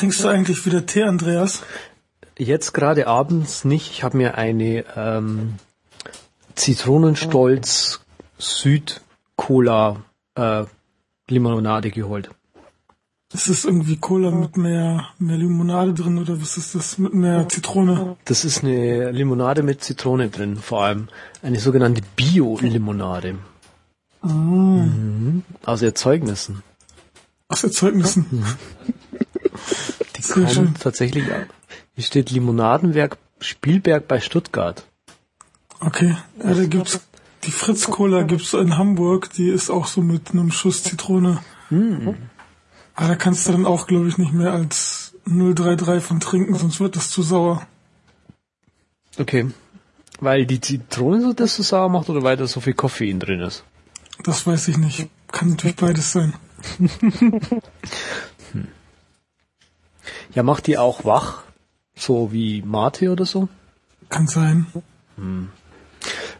Trinkst du eigentlich wieder Tee, Andreas? Jetzt gerade abends nicht. Ich habe mir eine ähm, Zitronenstolz Süd Cola äh, Limonade geholt. Ist das irgendwie Cola mit mehr, mehr Limonade drin oder was ist das mit mehr Zitrone? Das ist eine Limonade mit Zitrone drin, vor allem eine sogenannte Bio-Limonade. Ah. Mhm. Aus Erzeugnissen. Aus Erzeugnissen. Die schön. tatsächlich. Hier steht Limonadenwerk Spielberg bei Stuttgart. Okay. Ja, da gibt's die Fritz Cola gibt's in Hamburg, die ist auch so mit einem Schuss Zitrone. Aber da kannst du dann auch, glaube ich, nicht mehr als 033 von trinken, sonst wird das zu sauer. Okay. Weil die Zitrone so das so sauer macht oder weil da so viel Koffein drin ist? Das weiß ich nicht. Kann natürlich beides sein. Ja, macht die auch wach? So wie Mate oder so? Kann sein.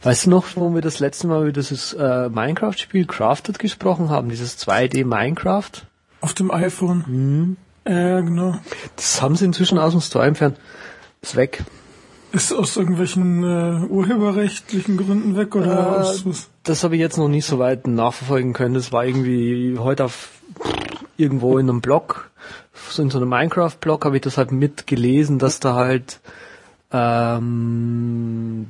Weißt du noch, wo wir das letzte Mal über dieses äh, Minecraft-Spiel Crafted gesprochen haben? Dieses 2D Minecraft? Auf dem iPhone. Ja, genau. Das haben sie inzwischen aus dem Store entfernt. Ist weg. Ist aus irgendwelchen äh, urheberrechtlichen Gründen weg oder Äh, aus was? Das habe ich jetzt noch nicht so weit nachverfolgen können. Das war irgendwie heute auf irgendwo in einem Blog, so in so einem Minecraft-Blog habe ich das halt mitgelesen, dass da halt ähm,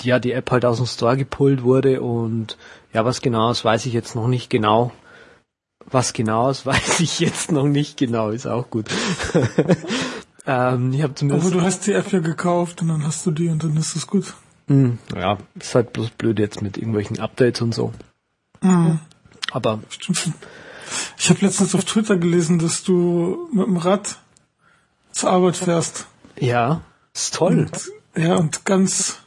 ja die App halt aus dem Store gepullt wurde und ja, was genau ist, weiß ich jetzt noch nicht genau. Was genau ist, weiß ich jetzt noch nicht genau, ist auch gut. ähm, ich Aber zumindest du hast die App ja gekauft und dann hast du die und dann ist es gut. hm, ja, ist halt bloß blöd jetzt mit irgendwelchen Updates und so. Mhm. Aber Stimmt. Ich habe letztens auf Twitter gelesen, dass du mit dem Rad zur Arbeit fährst. Ja, ist toll. Und, ja, und ganz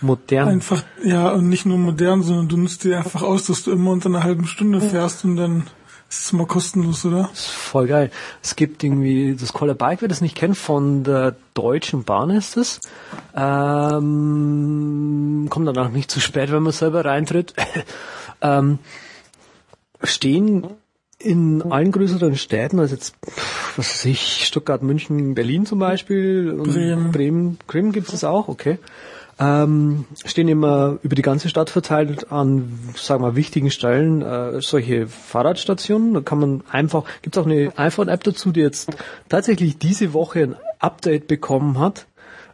Modern. einfach, ja, und nicht nur modern, sondern du nutzt dir einfach aus, dass du immer unter einer halben Stunde fährst und dann ist es mal kostenlos, oder? ist voll geil. Es gibt irgendwie das Collar Bike, wer das nicht kennt, von der Deutschen Bahn ist es. Ähm, kommt dann auch nicht zu spät, wenn man selber reintritt. ähm, stehen in allen größeren Städten, also jetzt, was weiß ich, Stuttgart, München, Berlin zum Beispiel, Bremen. Bremen, Bremen gibt es auch, okay. Ähm, stehen immer über die ganze Stadt verteilt an, sagen wir, wichtigen Stellen äh, solche Fahrradstationen. Da kann man einfach, gibt es auch eine iPhone-App dazu, die jetzt tatsächlich diese Woche ein Update bekommen hat.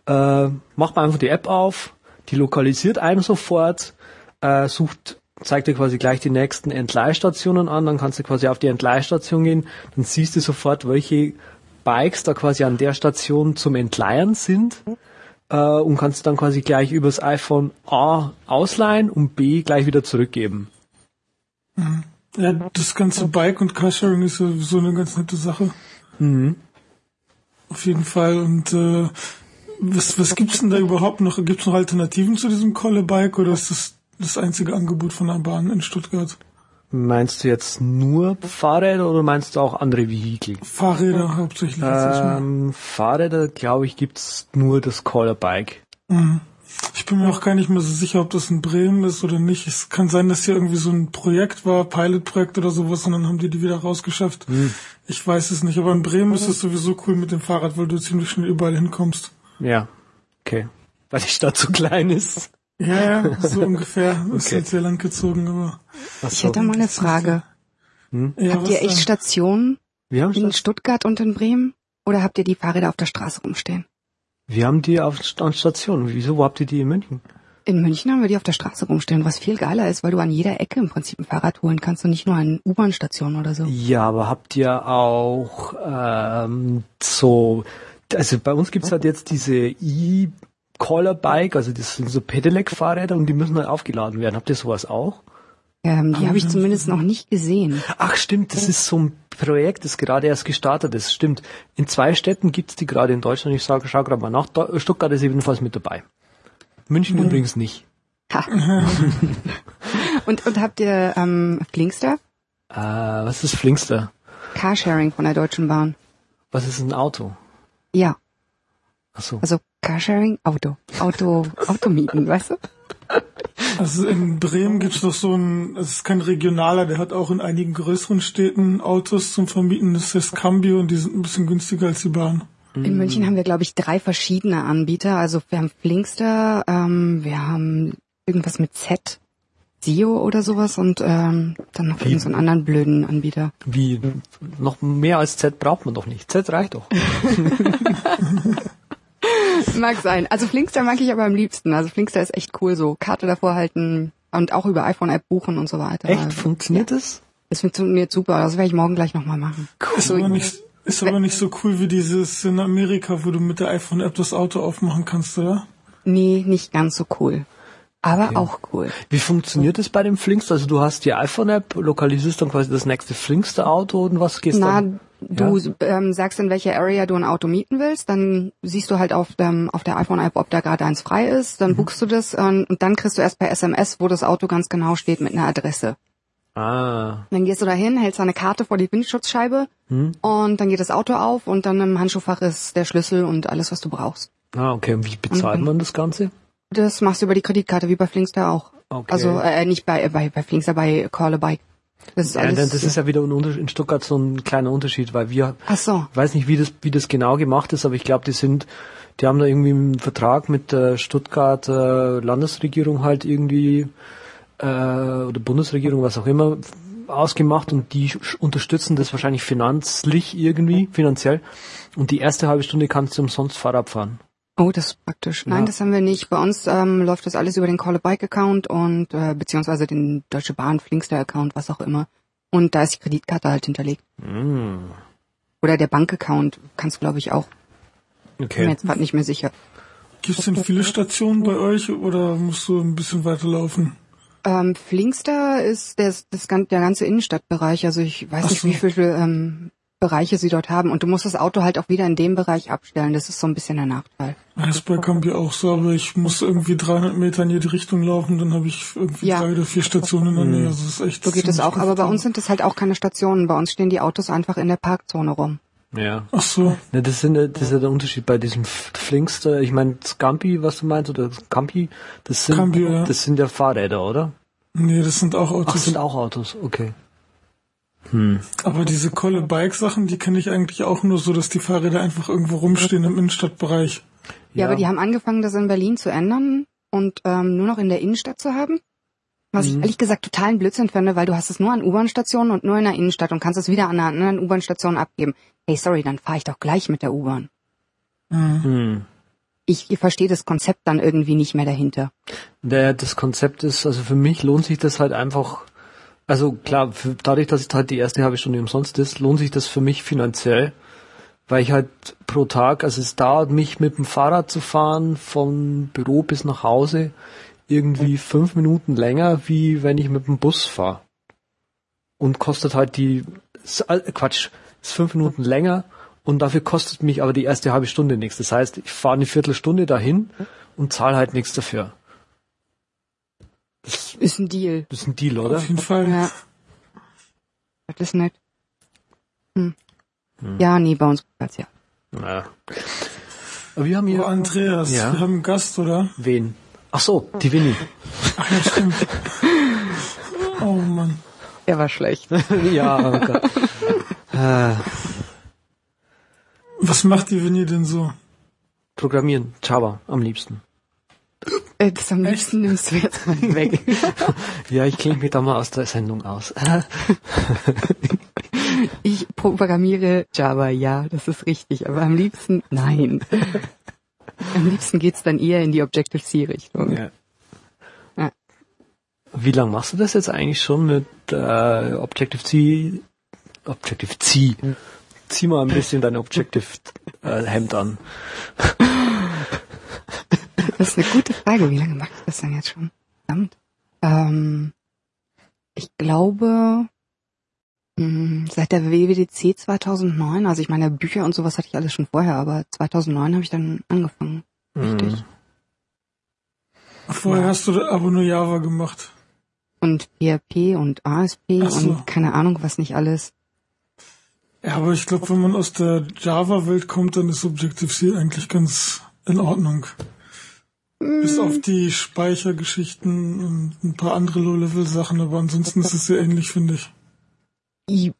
Äh, macht man einfach die App auf, die lokalisiert einen sofort, äh, sucht, zeigt dir quasi gleich die nächsten Entleihstationen an, dann kannst du quasi auf die Entleihstation gehen, dann siehst du sofort, welche Bikes da quasi an der Station zum Entleihen sind äh, und kannst dann quasi gleich übers iPhone A ausleihen und B gleich wieder zurückgeben. Ja, das ganze Bike- und Carsharing ist sowieso eine ganz nette Sache. Mhm. Auf jeden Fall. Und äh, was, was gibt's denn da überhaupt noch? Gibt's noch Alternativen zu diesem Kolle Bike oder ist das das einzige Angebot von der Bahn in Stuttgart? Meinst du jetzt nur Fahrräder oder meinst du auch andere Vehikel? Fahrräder hauptsächlich. Ähm, Fahrräder, glaube ich, gibt's nur das Caller Bike. Mhm. Ich bin mir auch gar nicht mehr so sicher, ob das in Bremen ist oder nicht. Es kann sein, dass hier irgendwie so ein Projekt war, Pilotprojekt oder sowas, und dann haben die die wieder rausgeschafft. Ich weiß es nicht, aber in Bremen ist es sowieso cool mit dem Fahrrad, weil du ziemlich schnell überall hinkommst. Ja, okay. Weil die Stadt zu klein ist. Ja, ja, so ungefähr. Ist Okay. jetzt sehr lang gezogen, aber. Ach Ich so. hätte mal eine Frage. Ja, habt ihr echt denn? Stationen Wir haben, in Stadt, Stuttgart und in Bremen? Oder habt ihr die Fahrräder auf der Straße rumstehen? wir haben die auf an Station. Wieso, wo habt ihr die in München? In München haben wir die auf der Straße rumstehen, was viel geiler ist, weil du an jeder Ecke im Prinzip ein Fahrrad holen kannst und nicht nur an U-Bahn-Stationen oder so. Ja, aber habt ihr auch ähm, so, also bei uns gibt's halt jetzt diese E-Caller-Bike, also das sind so Pedelec-Fahrräder und die müssen halt aufgeladen werden. Habt ihr sowas auch? Ähm, die Ah, habe ich ja. zumindest noch nicht gesehen. Ach stimmt, das ist so ein Projekt, das gerade erst gestartet ist. Stimmt. In zwei Städten gibt's die gerade in Deutschland. Ich sage, schau gerade mal nach. Stuttgart ist ebenfalls mit dabei. München übrigens nicht. Ha. und, und habt ihr ähm, Flinkster? Äh, was ist Flinkster? Carsharing von der Deutschen Bahn. Was ist ein Auto? Ja, Ach so. also Carsharing, Auto. Auto, Automieten, weißt du? Also in Bremen gibt's noch so ein, es ist kein regionaler, der hat auch in einigen größeren Städten Autos zum Vermieten. Das heißt Cambio und die sind ein bisschen günstiger als die Bahn. In München haben wir, glaube ich, drei verschiedene Anbieter. Also wir haben Flinkster, ähm, wir haben irgendwas mit Z, Sio oder sowas und ähm, dann noch irgendeinen so einen anderen blöden Anbieter. Wie, noch mehr als Z braucht man doch nicht. Z reicht doch. Mag sein. Also Flinkster mag ich aber am liebsten. Also Flinkster ist echt cool so. Karte davor halten und auch über iPhone-App buchen und so weiter. Echt? Funktioniert das? Das funktioniert super. Das werde ich morgen gleich nochmal machen. Ist aber nicht, ist aber nicht so cool wie dieses in Amerika, wo du mit der iPhone-App das Auto aufmachen kannst, oder? Nee, nicht ganz so cool. Aber auch cool. Wie funktioniert das bei dem Flinkster? Also du hast die iPhone-App, lokalisierst dann quasi das nächste Flinkster-Auto und was gehst Na, dann? Du ähm, sagst, in welcher Area du ein Auto mieten willst, dann siehst du halt auf, dem, auf der iPhone-App, ob da gerade eins frei ist, dann buchst du das ähm, und dann kriegst du erst per SMS, wo das Auto ganz genau steht mit einer Adresse. Ah, Dann gehst du dahin, hältst eine Karte vor die Windschutzscheibe und dann geht das Auto auf und dann im Handschuhfach ist der Schlüssel und alles, was du brauchst. ah, okay. Und wie bezahlt man das Ganze? Das machst du über die Kreditkarte, wie bei Flinkster auch. Okay. Also äh, nicht bei, bei, bei Flinkster, bei Call a Bike. Das ist Ja, alles. denn das ist ja wieder in Stuttgart so ein kleiner Unterschied, weil wir, Ach so. ich weiß nicht, wie das, wie das genau gemacht ist, aber ich glaube, die sind, die haben da irgendwie einen Vertrag mit der Stuttgarter Landesregierung halt irgendwie, äh, oder Bundesregierung, was auch immer, ausgemacht und die unterstützen das wahrscheinlich finanzlich irgendwie, finanziell. Und die erste halbe Stunde kannst du umsonst Fahrrad fahren. Oh, das ist praktisch. Nein, Ja. das haben wir nicht. Bei uns ähm, läuft das alles über den Call a Bike Account und äh, beziehungsweise den Deutsche Bahn Flinkster Account, was auch immer. Und da ist die Kreditkarte halt hinterlegt. Mm. Oder der Bankaccount kannst glaube ich auch. Bin mir Okay. jetzt gerade nicht mehr sicher. Gibt's denn viele Stationen bei euch oder musst du ein bisschen weiterlaufen? Ähm, Flinkster ist das, das, gan- der ganze Innenstadtbereich. Also ich weiß Ach nicht, so. wie viele ähm, Bereiche sie dort haben. Und du musst das Auto halt auch wieder in dem Bereich abstellen. Das ist so ein bisschen der Nachteil. Ja, Das ist bei Cambio auch so, aber ich muss irgendwie 300 Meter in jede Richtung laufen, dann habe ich irgendwie Ja. drei oder vier Stationen in der Nähe. Also das ist echt So geht es auch. Aber bei uns sind das halt auch keine Stationen. Bei uns stehen die Autos einfach in der Parkzone rum. Ja. Ach so. Ne, das, sind, ja- das ist ja der Unterschied bei diesem Flinkster. Ich meine, Scampi, was du meinst, oder Scampi, das sind, Cambio, ja. das sind ja Fahrräder, oder? Nee, das sind auch Ach, Autos. das sind auch Autos, okay. aber diese Kolle Bike Sachen, die kenne ich eigentlich auch nur so, dass die Fahrräder einfach irgendwo rumstehen im Innenstadtbereich. Ja, aber die haben angefangen, das in Berlin zu ändern und ähm, nur noch in der Innenstadt zu haben. Was ich ehrlich gesagt totalen Blödsinn finde, weil du hast es nur an U-Bahn-Stationen und nur in der Innenstadt und kannst es wieder an einer anderen U-Bahn-Station abgeben. Hey, sorry, dann fahre ich doch gleich mit der U-Bahn. Hm. Ich, ich verstehe das Konzept dann irgendwie nicht mehr dahinter. Der, das Konzept ist, also für mich lohnt sich das halt einfach, also klar, für, dadurch, dass es halt die erste halbe Stunde umsonst ist, lohnt sich das für mich finanziell, weil ich halt pro Tag, also es dauert mich mit dem Fahrrad zu fahren vom Büro bis nach Hause irgendwie fünf Minuten länger, wie wenn ich mit dem Bus fahre. Und kostet halt die, äh, Quatsch, ist fünf Minuten länger und dafür kostet mich aber die erste halbe Stunde nichts. Das heißt, ich fahre eine Viertelstunde dahin und zahle halt nichts dafür. Das, Ist ein Deal. das ist ein Deal, oder? Auf jeden Fall. Ja. Das ist nett. Hm. Ja, nee, bei uns als ja. Aber wir haben Oh, hier Andreas, Ja. wir haben einen Gast, oder? wen? Ach so, die Winnie. Ach ja, stimmt. oh Mann. Der war schlecht. ja, oh Gott. äh, Was macht die Winnie denn so? programmieren, Java am liebsten. Äh, Das am liebsten nimmst du jetzt mal weg. Ja, ich klinge mich da mal aus der Sendung aus. Ich programmiere Java, ja, das ist richtig, aber am liebsten nein. Am liebsten geht's dann eher in die Objective-C-Richtung. ja. Ja. Wie lange machst du das jetzt eigentlich schon mit äh, Objective-C? Objective-C. Zieh mal ein bisschen dein Objective-Hemd an. Das ist eine gute Frage. Wie lange mache ich das denn jetzt schon? Verdammt. Ähm, ich glaube, mh, seit der WWDC 2009, also ich meine, Bücher und sowas hatte ich alles schon vorher, aber 2009 habe ich dann angefangen. Richtig. Mhm. Vorher hast du aber nur Java gemacht. Und PHP und ASP so. und keine Ahnung, was nicht alles. Ja, aber ich glaube, wenn man aus der Java-Welt kommt, dann ist Objective-C eigentlich ganz in Ordnung. Bis auf die Speichergeschichten und ein paar andere Low-Level-Sachen, aber ansonsten ist es sehr ähnlich, finde ich.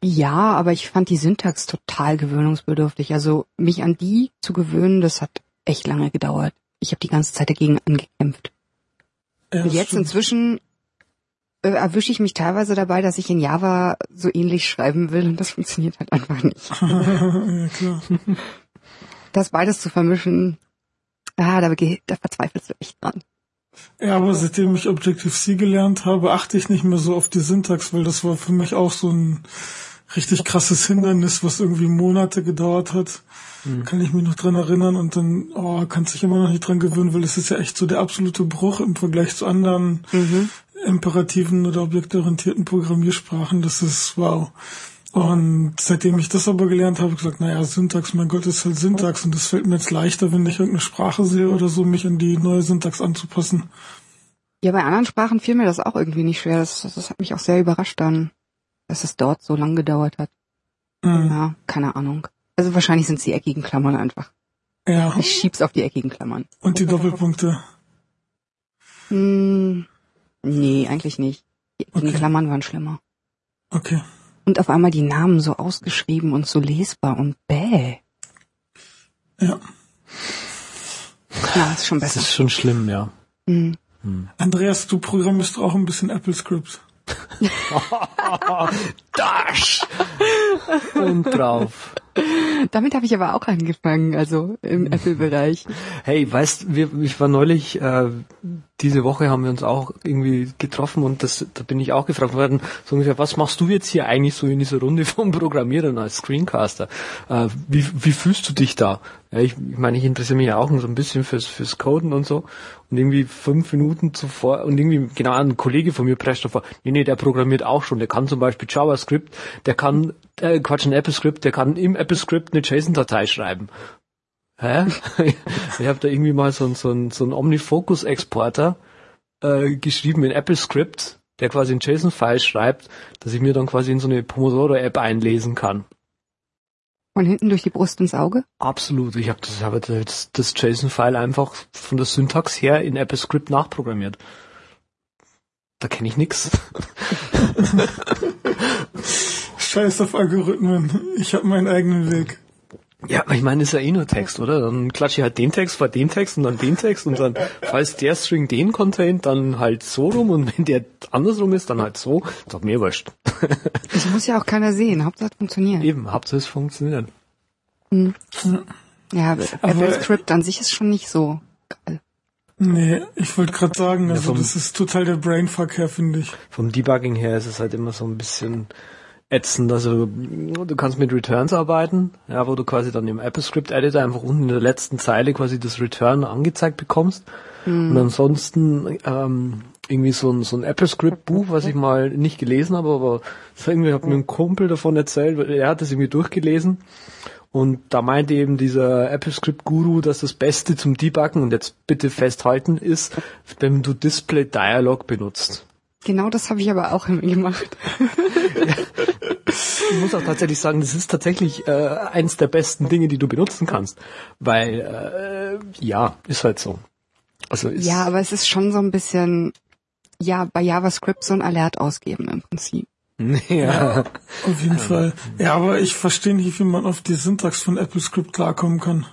Ja, aber ich fand die Syntax total gewöhnungsbedürftig. Also mich an die zu gewöhnen, das hat echt lange gedauert. Ich habe die ganze Zeit dagegen angekämpft. Ja, Und jetzt stimmt. inzwischen äh, erwische ich mich teilweise dabei, dass ich in Java so ähnlich schreiben will und das funktioniert halt einfach nicht. ja, klar. Das beides zu vermischen, ah, da, da verzweifelst du echt dran. Ja, aber seitdem ich Objective-C gelernt habe, achte ich nicht mehr so auf die Syntax, weil das war für mich auch so ein richtig krasses Hindernis, was irgendwie Monate gedauert hat. Kann ich mich noch dran erinnern und dann, oh, kannst dich immer noch nicht dran gewöhnen, weil es ist ja echt so der absolute Bruch im Vergleich zu anderen imperativen oder objektorientierten Programmiersprachen. Das ist wow. Und seitdem ich das aber gelernt habe, habe ich gesagt, naja, Syntax, mein Gott, ist halt Syntax und das fällt mir jetzt leichter, wenn ich irgendeine Sprache sehe oder so, mich an die neue Syntax anzupassen. Ja, bei anderen Sprachen fiel mir das auch irgendwie nicht schwer. Das, das, das hat mich auch sehr überrascht dann, dass es dort so lang gedauert hat. Mhm. Ja, keine Ahnung. Also wahrscheinlich sind es die eckigen Klammern einfach. Ja, Ich schieb's auf die eckigen Klammern. und die Doppelpunkte. Hm, nee, eigentlich nicht. Die eckigen Okay. Klammern waren schlimmer. Okay. Und auf einmal die Namen so ausgeschrieben und so lesbar und bäh. Ja. Ja, ist schon Das besser. ist schon schlimm, ja. Hm. Andreas, du programmierst auch ein bisschen AppleScript. Dash! Und drauf. Damit habe ich aber auch angefangen, also im Apple-Bereich. Hey, weißt, wir, ich war neulich, äh, diese Woche haben wir uns auch irgendwie getroffen und das, da bin ich auch gefragt worden, so ungefähr, was machst du jetzt hier eigentlich so in dieser Runde vom Programmieren als Screencaster? Äh, wie, wie fühlst du dich da? Ja, ich, ich meine, ich interessiere mich ja auch so ein bisschen fürs, fürs Coden und so. Und irgendwie fünf Minuten zuvor, und irgendwie, genau, ein Kollege von mir prescht davor, nee, nee, der programmiert auch schon, der kann zum Beispiel JavaScript, der kann, äh, Quatsch, ein AppleScript, der kann im AppleScript eine JSON-Datei schreiben. Hä? ich habe da irgendwie mal so, so, so einen Omnifocus-Exporter äh, geschrieben in AppleScript, der quasi ein JSON-File schreibt, dass ich mir dann quasi in so eine Pomodoro-App einlesen kann. Von hinten durch die Brust ins Auge. Absolut. Ich habe das, hab das, das JSON-File einfach von der Syntax her in AppleScript nachprogrammiert. Da kenne ich nix. Scheiß auf Algorithmen. Ich habe meinen eigenen Weg. Ja, aber ich meine, ist ja eh nur Text, oder? Dann klatsche ich halt den Text vor den Text und dann den Text und dann, falls der String den containt, dann halt so rum und wenn der andersrum ist, dann halt so. Ist doch mir wurscht. Das muss ja auch keiner sehen. Hauptsache es funktioniert. Eben, Hauptsache es funktioniert. Ja, Aber- AppleScript an sich ist schon nicht so geil. Nee, ich wollte gerade sagen, also vom- das ist total der Brainfuck her, finde ich. Vom Debugging her ist es halt immer so ein bisschen ätzend. Also du kannst mit Returns arbeiten, ja, wo du quasi dann im AppleScript Editor einfach unten in der letzten Zeile quasi das Return angezeigt bekommst. Und ansonsten ähm, irgendwie so ein, so ein AppleScript-Buch, was ich mal nicht gelesen habe, aber irgendwie hat mir ein Kumpel davon erzählt, weil er hat das irgendwie durchgelesen. Und da meinte eben dieser AppleScript-Guru, dass das Beste zum Debuggen, und jetzt bitte festhalten, ist, wenn du Display Dialog benutzt. Genau das habe ich aber auch immer gemacht. Ich muss auch tatsächlich sagen, das ist tatsächlich äh, eins der besten Dinge, die du benutzen kannst. Weil, äh, ja, ist halt so. Also ist, Ja, aber es ist schon so ein bisschen, ja, bei JavaScript so ein Alert ausgeben im Prinzip. ja. Auf jeden Fall. Ja, aber ich verstehe nicht, wie man auf die Syntax von AppleScript klarkommen kann.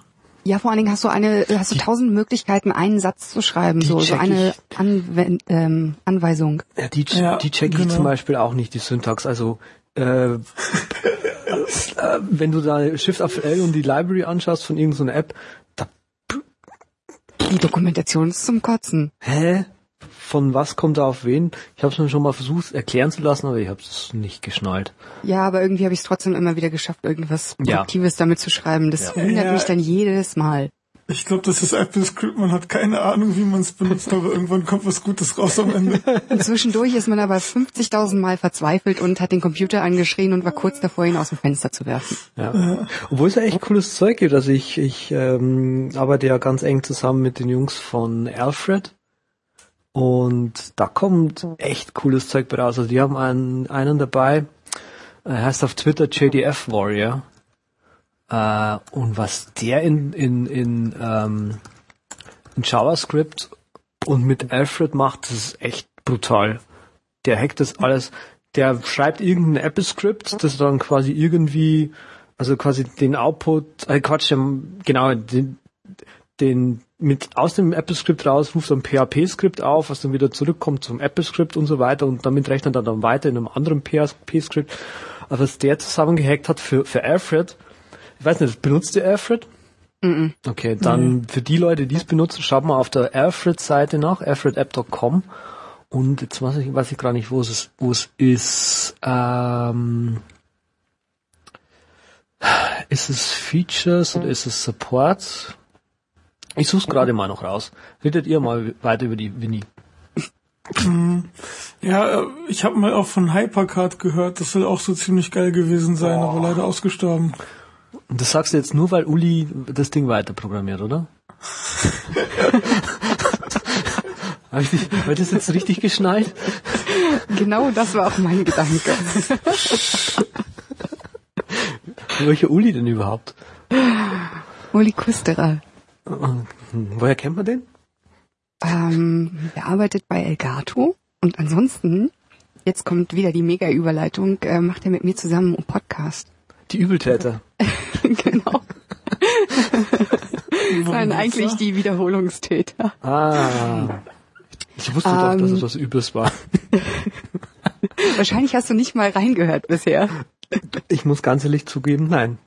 Ja, vor allen Dingen hast du eine, hast du tausend Möglichkeiten, einen Satz zu schreiben, Die so, so eine ich. Anwen ähm, Anweisung. Ja, die, Ja, die check ich genau. zum Beispiel auch nicht, die Syntax. Also äh, äh, wenn du da Shift auf L und die Library anschaust von irgendeiner App, da, Die Dokumentation ist zum Kotzen. hä? Von was kommt da auf wen? Ich habe es mir schon mal versucht erklären zu lassen, aber ich habe es nicht geschnallt. Ja, aber irgendwie habe ich es trotzdem immer wieder geschafft, irgendwas Ja. Produktives damit zu schreiben. Das wundert Ja. mich dann jedes Mal. Ich glaube, das ist AppleScript, man hat keine Ahnung, wie man es benutzt, aber irgendwann kommt was Gutes raus am Ende. Und zwischendurch ist man aber 50.000 Mal verzweifelt und hat den Computer angeschrien und war kurz davor, ihn aus dem Fenster zu werfen. Ja. Obwohl es ja echt cooles Zeug gibt. Also ich, ich ähm, arbeite ja ganz eng zusammen mit den Jungs von Alfred. Und da kommt echt cooles Zeug bei raus. Also die haben einen, einen dabei, er heißt auf Twitter JDF Warrior. Äh, und was der in, in, in, ähm, in JavaScript und mit Alfred macht, das ist echt brutal. Der hackt das alles, der schreibt irgendein Apple-Script, das dann quasi irgendwie, also quasi den Output, äh Quatsch, genau, den, den mit aus dem Apple-Skript raus ruft ein PHP-Skript auf, was dann wieder zurückkommt zum Apple-Skript und so weiter und damit rechnet er dann weiter in einem anderen PHP-Skript. Aber was der zusammengehackt hat für, für Alfred, ich weiß nicht, benutzt ihr Alfred? Mhm. Okay, dann für die Leute, die es benutzen, schaut mal auf der Alfred-Seite nach, alfredapp.com und jetzt weiß ich, weiß ich gerade nicht, wo es ist, wo es ist, ähm, ist es Features oder ist es Support? Ich suche gerade mal noch raus. Redet ihr mal weiter über die Winnie. Ja, äh, ich habe mal auch von Hypercard gehört, das soll auch so ziemlich geil gewesen sein, aber leider ausgestorben. Und das sagst du jetzt nur, weil Uli das Ding weiter programmiert, oder? Habe ich, dich- hab ich das jetzt richtig geschnallt? Genau das war auch mein Gedanke. Welcher Uli denn überhaupt? Uli Kusterer. Woher kennt man den? Ähm, der arbeitet bei Elgato und ansonsten, jetzt kommt wieder die Mega-Überleitung, äh, macht er mit mir zusammen einen Podcast. Die Übeltäter. genau. Nein, eigentlich die Wiederholungstäter. Ah. Ich wusste doch, dass es was Übles war. Wahrscheinlich hast du nicht mal reingehört bisher. Ich muss ganz ehrlich zugeben, nein.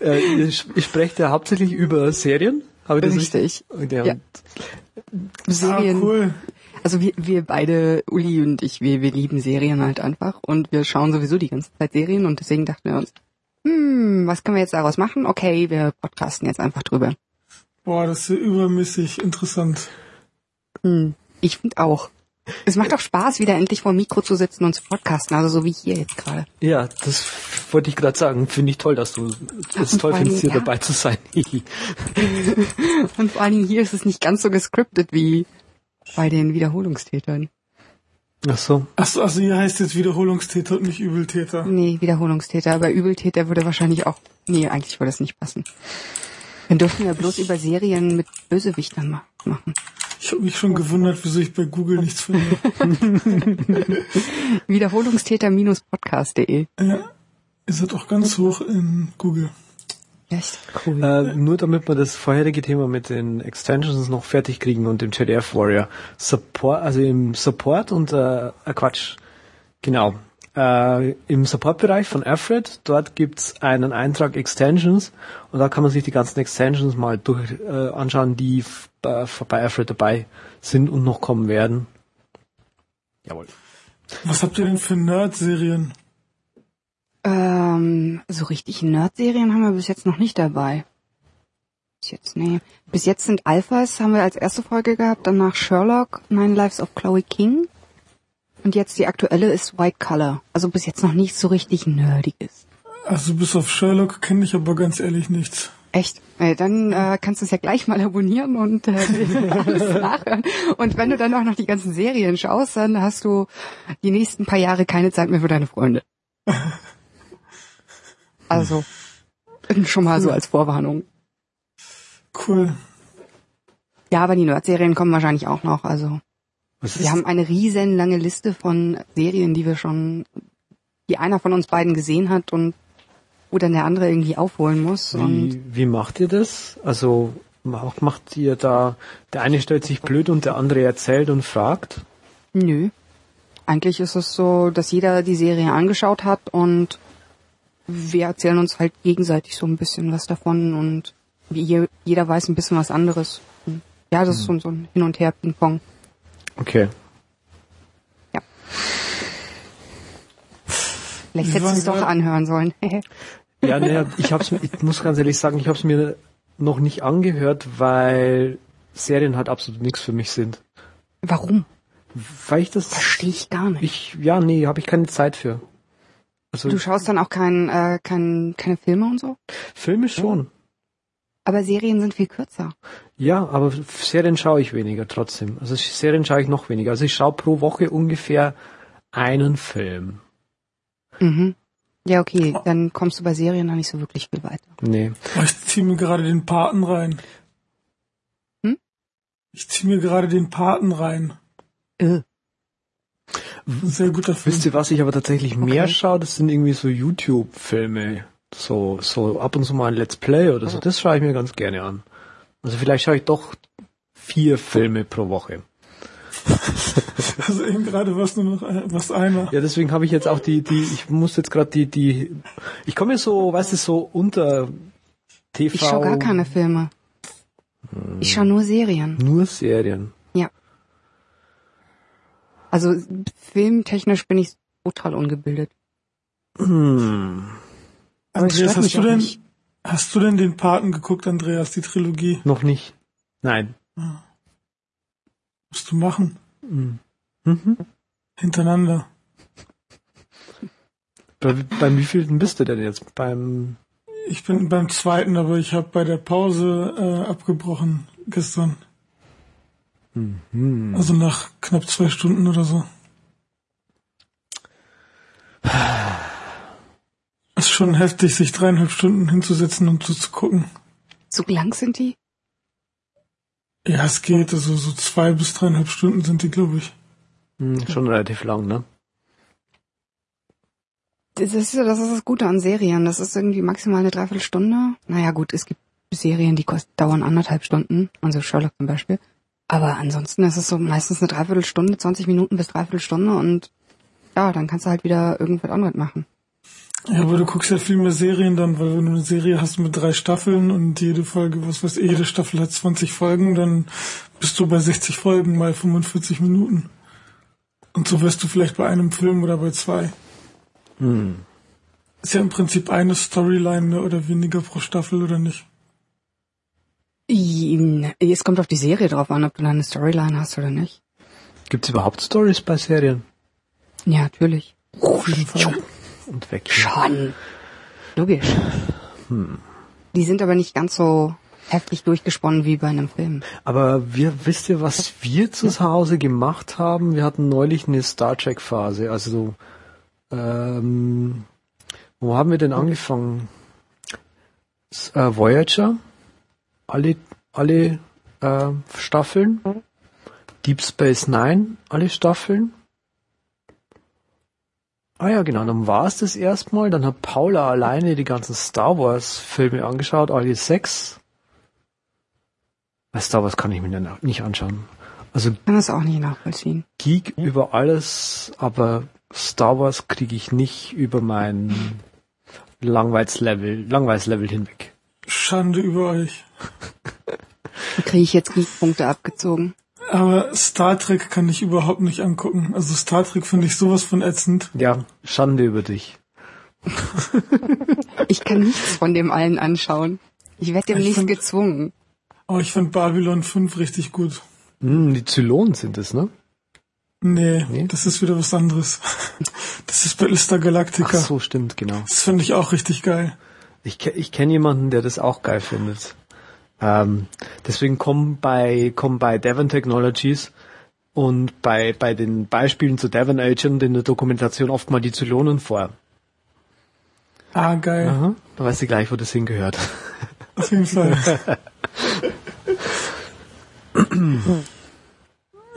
Äh, ich, ich spreche ja hauptsächlich über Serien. Habe ich das Richtig. richtig? Ja. Ja. Ah, Serien. cool. Also wir, wir beide, Uli und ich, wir, wir lieben Serien halt einfach und wir schauen sowieso die ganze Zeit Serien und deswegen dachten wir uns, hm, was können wir jetzt daraus machen? Okay, wir podcasten jetzt einfach drüber. Boah, das ist ja übermäßig interessant. Hm, ich finde auch. Es macht auch Spaß, wieder endlich vor dem Mikro zu sitzen und zu podcasten, also so wie hier jetzt gerade. Ja, das wollte ich gerade sagen. Finde ich toll, dass du es und toll findest, hier ja. dabei zu sein. Und vor allen Dingen hier ist es nicht ganz so gescriptet wie bei den Wiederholungstätern. Ach so. Achso, also hier heißt jetzt Wiederholungstäter und nicht Übeltäter. Nee, Wiederholungstäter, aber Übeltäter würde wahrscheinlich auch, nee, eigentlich würde das nicht passen. Dann dürfen wir bloß über Serien mit Bösewichtern ma- machen. Ich habe mich schon gewundert, wieso ich bei Google nichts finde. Wiederholungstäter-podcast.de. ja, ihr seid auch ganz hoch in Google. Echt cool. Äh, nur damit wir das vorherige Thema mit den Extensions noch fertig kriegen und dem JDF Warrior. Support, also im Support und äh, äh, Quatsch. Genau. Äh, Im Support-Bereich von Alfred, dort gibt's einen Eintrag Extensions und da kann man sich die ganzen Extensions mal durch äh, anschauen, die bei, bei Alfred dabei sind und noch kommen werden. Jawohl. Was habt ihr denn für Nerd-Serien? Ähm, so richtig Nerd-Serien haben wir bis jetzt noch nicht dabei. Bis jetzt, nee. Bis jetzt sind Alphas, haben wir als erste Folge gehabt, danach Sherlock, Nine Lives of Chloe King. Und jetzt die aktuelle ist White Color. Also bis jetzt noch nicht so richtig nerdiges. Also bis auf Sherlock kenne ich aber ganz ehrlich nichts. Echt? Äh, dann äh, kannst du es ja gleich mal abonnieren und äh, alles nachhören. Und wenn du dann auch noch die ganzen Serien schaust, dann hast du die nächsten paar Jahre keine Zeit mehr für deine Freunde. Also, schon mal so als Vorwarnung. Cool. Ja, aber die Nerd-Serien kommen wahrscheinlich auch noch. Also, wir haben eine riesen lange Liste von Serien, die wir schon, die einer von uns beiden gesehen hat und wo dann der andere irgendwie aufholen muss. Wie, wie macht ihr das? Also macht ihr da, der eine stellt sich blöd und der andere erzählt und fragt? Nö. Eigentlich ist es so, dass jeder die Serie angeschaut hat und wir erzählen uns halt gegenseitig so ein bisschen was davon und je, jeder weiß ein bisschen was anderes. Ja, das ist so, so ein Hin und Her Ping-Pong. Okay. Ja. Vielleicht hättest du es doch anhören sollen. Ja, naja, ich hab's, mir- ich muss ganz ehrlich sagen, ich habe es mir noch nicht angehört, weil Serien halt absolut nichts für mich sind. Warum? Weil ich das, Verstehe ich gar nicht. ich, ja, nee, habe ich keine Zeit für. Also Du schaust dann auch kein, äh, kein, keine Filme und so? Filme schon. Aber Serien sind viel kürzer. Ja, aber Serien schaue ich weniger trotzdem. Also Serien schaue ich noch weniger. Also ich schaue pro Woche ungefähr einen Film. Mhm. Ja, okay, dann kommst du bei Serien noch nicht so wirklich viel weiter. Nee. Ich ziehe mir gerade den Paten rein. Hm? Ich ziehe mir gerade den Paten rein. Äh. Sehr guter Film. Wisst ihr, was ich aber tatsächlich mehr Okay. schaue? Das sind irgendwie so YouTube-Filme. So, so ab und zu mal ein Let's Play oder so. Das schaue ich mir ganz gerne an. Also vielleicht schaue ich doch vier Filme pro Woche. Also eben gerade was nur noch ein- was einer. Ja, deswegen habe ich jetzt auch die, die, ich muss jetzt gerade die, die, ich komme mir so, weißt du, so unter TV. Ich schaue gar keine Filme. Ich schaue nur Serien. Nur Serien. Also filmtechnisch bin ich total ungebildet. Hm. Andreas, hast du denn, nicht. hast du denn den Paten geguckt, Andreas, die Trilogie? Noch nicht. Nein. Musst du machen. Hm. Mhm. Hintereinander. Bei, beim wievielten bist du denn jetzt? Beim, Ich bin beim zweiten, aber ich habe bei der Pause äh, abgebrochen gestern. hm. Also nach knapp zwei Stunden oder so. Ist schon heftig, sich dreieinhalb Stunden hinzusetzen und so zu gucken. Zu lang sind die? Ja, es geht. Also so zwei bis dreieinhalb Stunden sind die, glaube ich. Hm, schon relativ lang, ne? Das ist, ja- das ist das Gute an Serien. Das ist irgendwie maximal eine Dreiviertelstunde. Naja gut, es gibt Serien, die kosten, dauern anderthalb Stunden. Also Sherlock zum Beispiel. Aber ansonsten ist es so meistens eine Dreiviertelstunde, 20 Minuten bis Dreiviertelstunde und ja, dann kannst du halt wieder irgendwas anderes machen. Ja, aber du guckst ja viel mehr Serien dann, weil wenn du eine Serie hast mit drei Staffeln und jede Folge, was weiß ich, jede Staffel hat 20 Folgen, dann bist du bei 60 Folgen mal 45 Minuten. Und so wirst du vielleicht bei einem Film oder bei zwei. Hm. Ist ja im Prinzip eine Storyline mehr oder weniger pro Staffel oder nicht. Es kommt auf die Serie drauf an, ob du da eine Storyline hast oder nicht. Gibt's überhaupt Stories bei Serien? Ja, natürlich. Fall. Und weg. Schon. Logisch. Die sind aber nicht ganz so heftig durchgesponnen wie bei einem Film. Aber wir, wisst ihr, was wir zu Hause gemacht haben? Wir hatten neulich eine Star Trek Phase, also so, ähm, wo haben wir denn angefangen? Äh, Voyager, alle, alle äh, Staffeln, Deep Space Nine, alle Staffeln. Ah ja, genau, dann war es das erstmal. Dann hat Paula alleine die ganzen Star Wars Filme angeschaut, alle sechs. Bei Star Wars kann ich mir nicht anschauen. Also Kann das auch nicht nachvollziehen. Geek über alles, aber Star Wars kriege ich nicht über mein Langweilslevel, Langweilslevel hinweg. Schande über euch. Da kriege ich jetzt Geek-Punkte abgezogen. Aber Star Trek kann ich überhaupt nicht angucken. Also Star Trek finde ich sowas von ätzend. Ja, Schande über dich. Ich kann nichts von dem allen anschauen. Ich werde demnächst find- gezwungen. Aber ich finde Babylon 5 richtig gut. Hm, die Zylonen sind es, ne? Nee, Nee? das ist wieder was anderes. Das ist Battlestar Ach Galactica. so, stimmt, genau. Das finde ich auch richtig geil. Ich, ich kenne jemanden, der das auch geil findet. Ähm, deswegen kommen bei, kommen bei Devon Technologies und bei, bei den Beispielen zu Devon Agent in der Dokumentation oft mal die Zylonen vor. Ah, geil. Aha. Da weißt du gleich, wo das hingehört. Auf jeden Fall.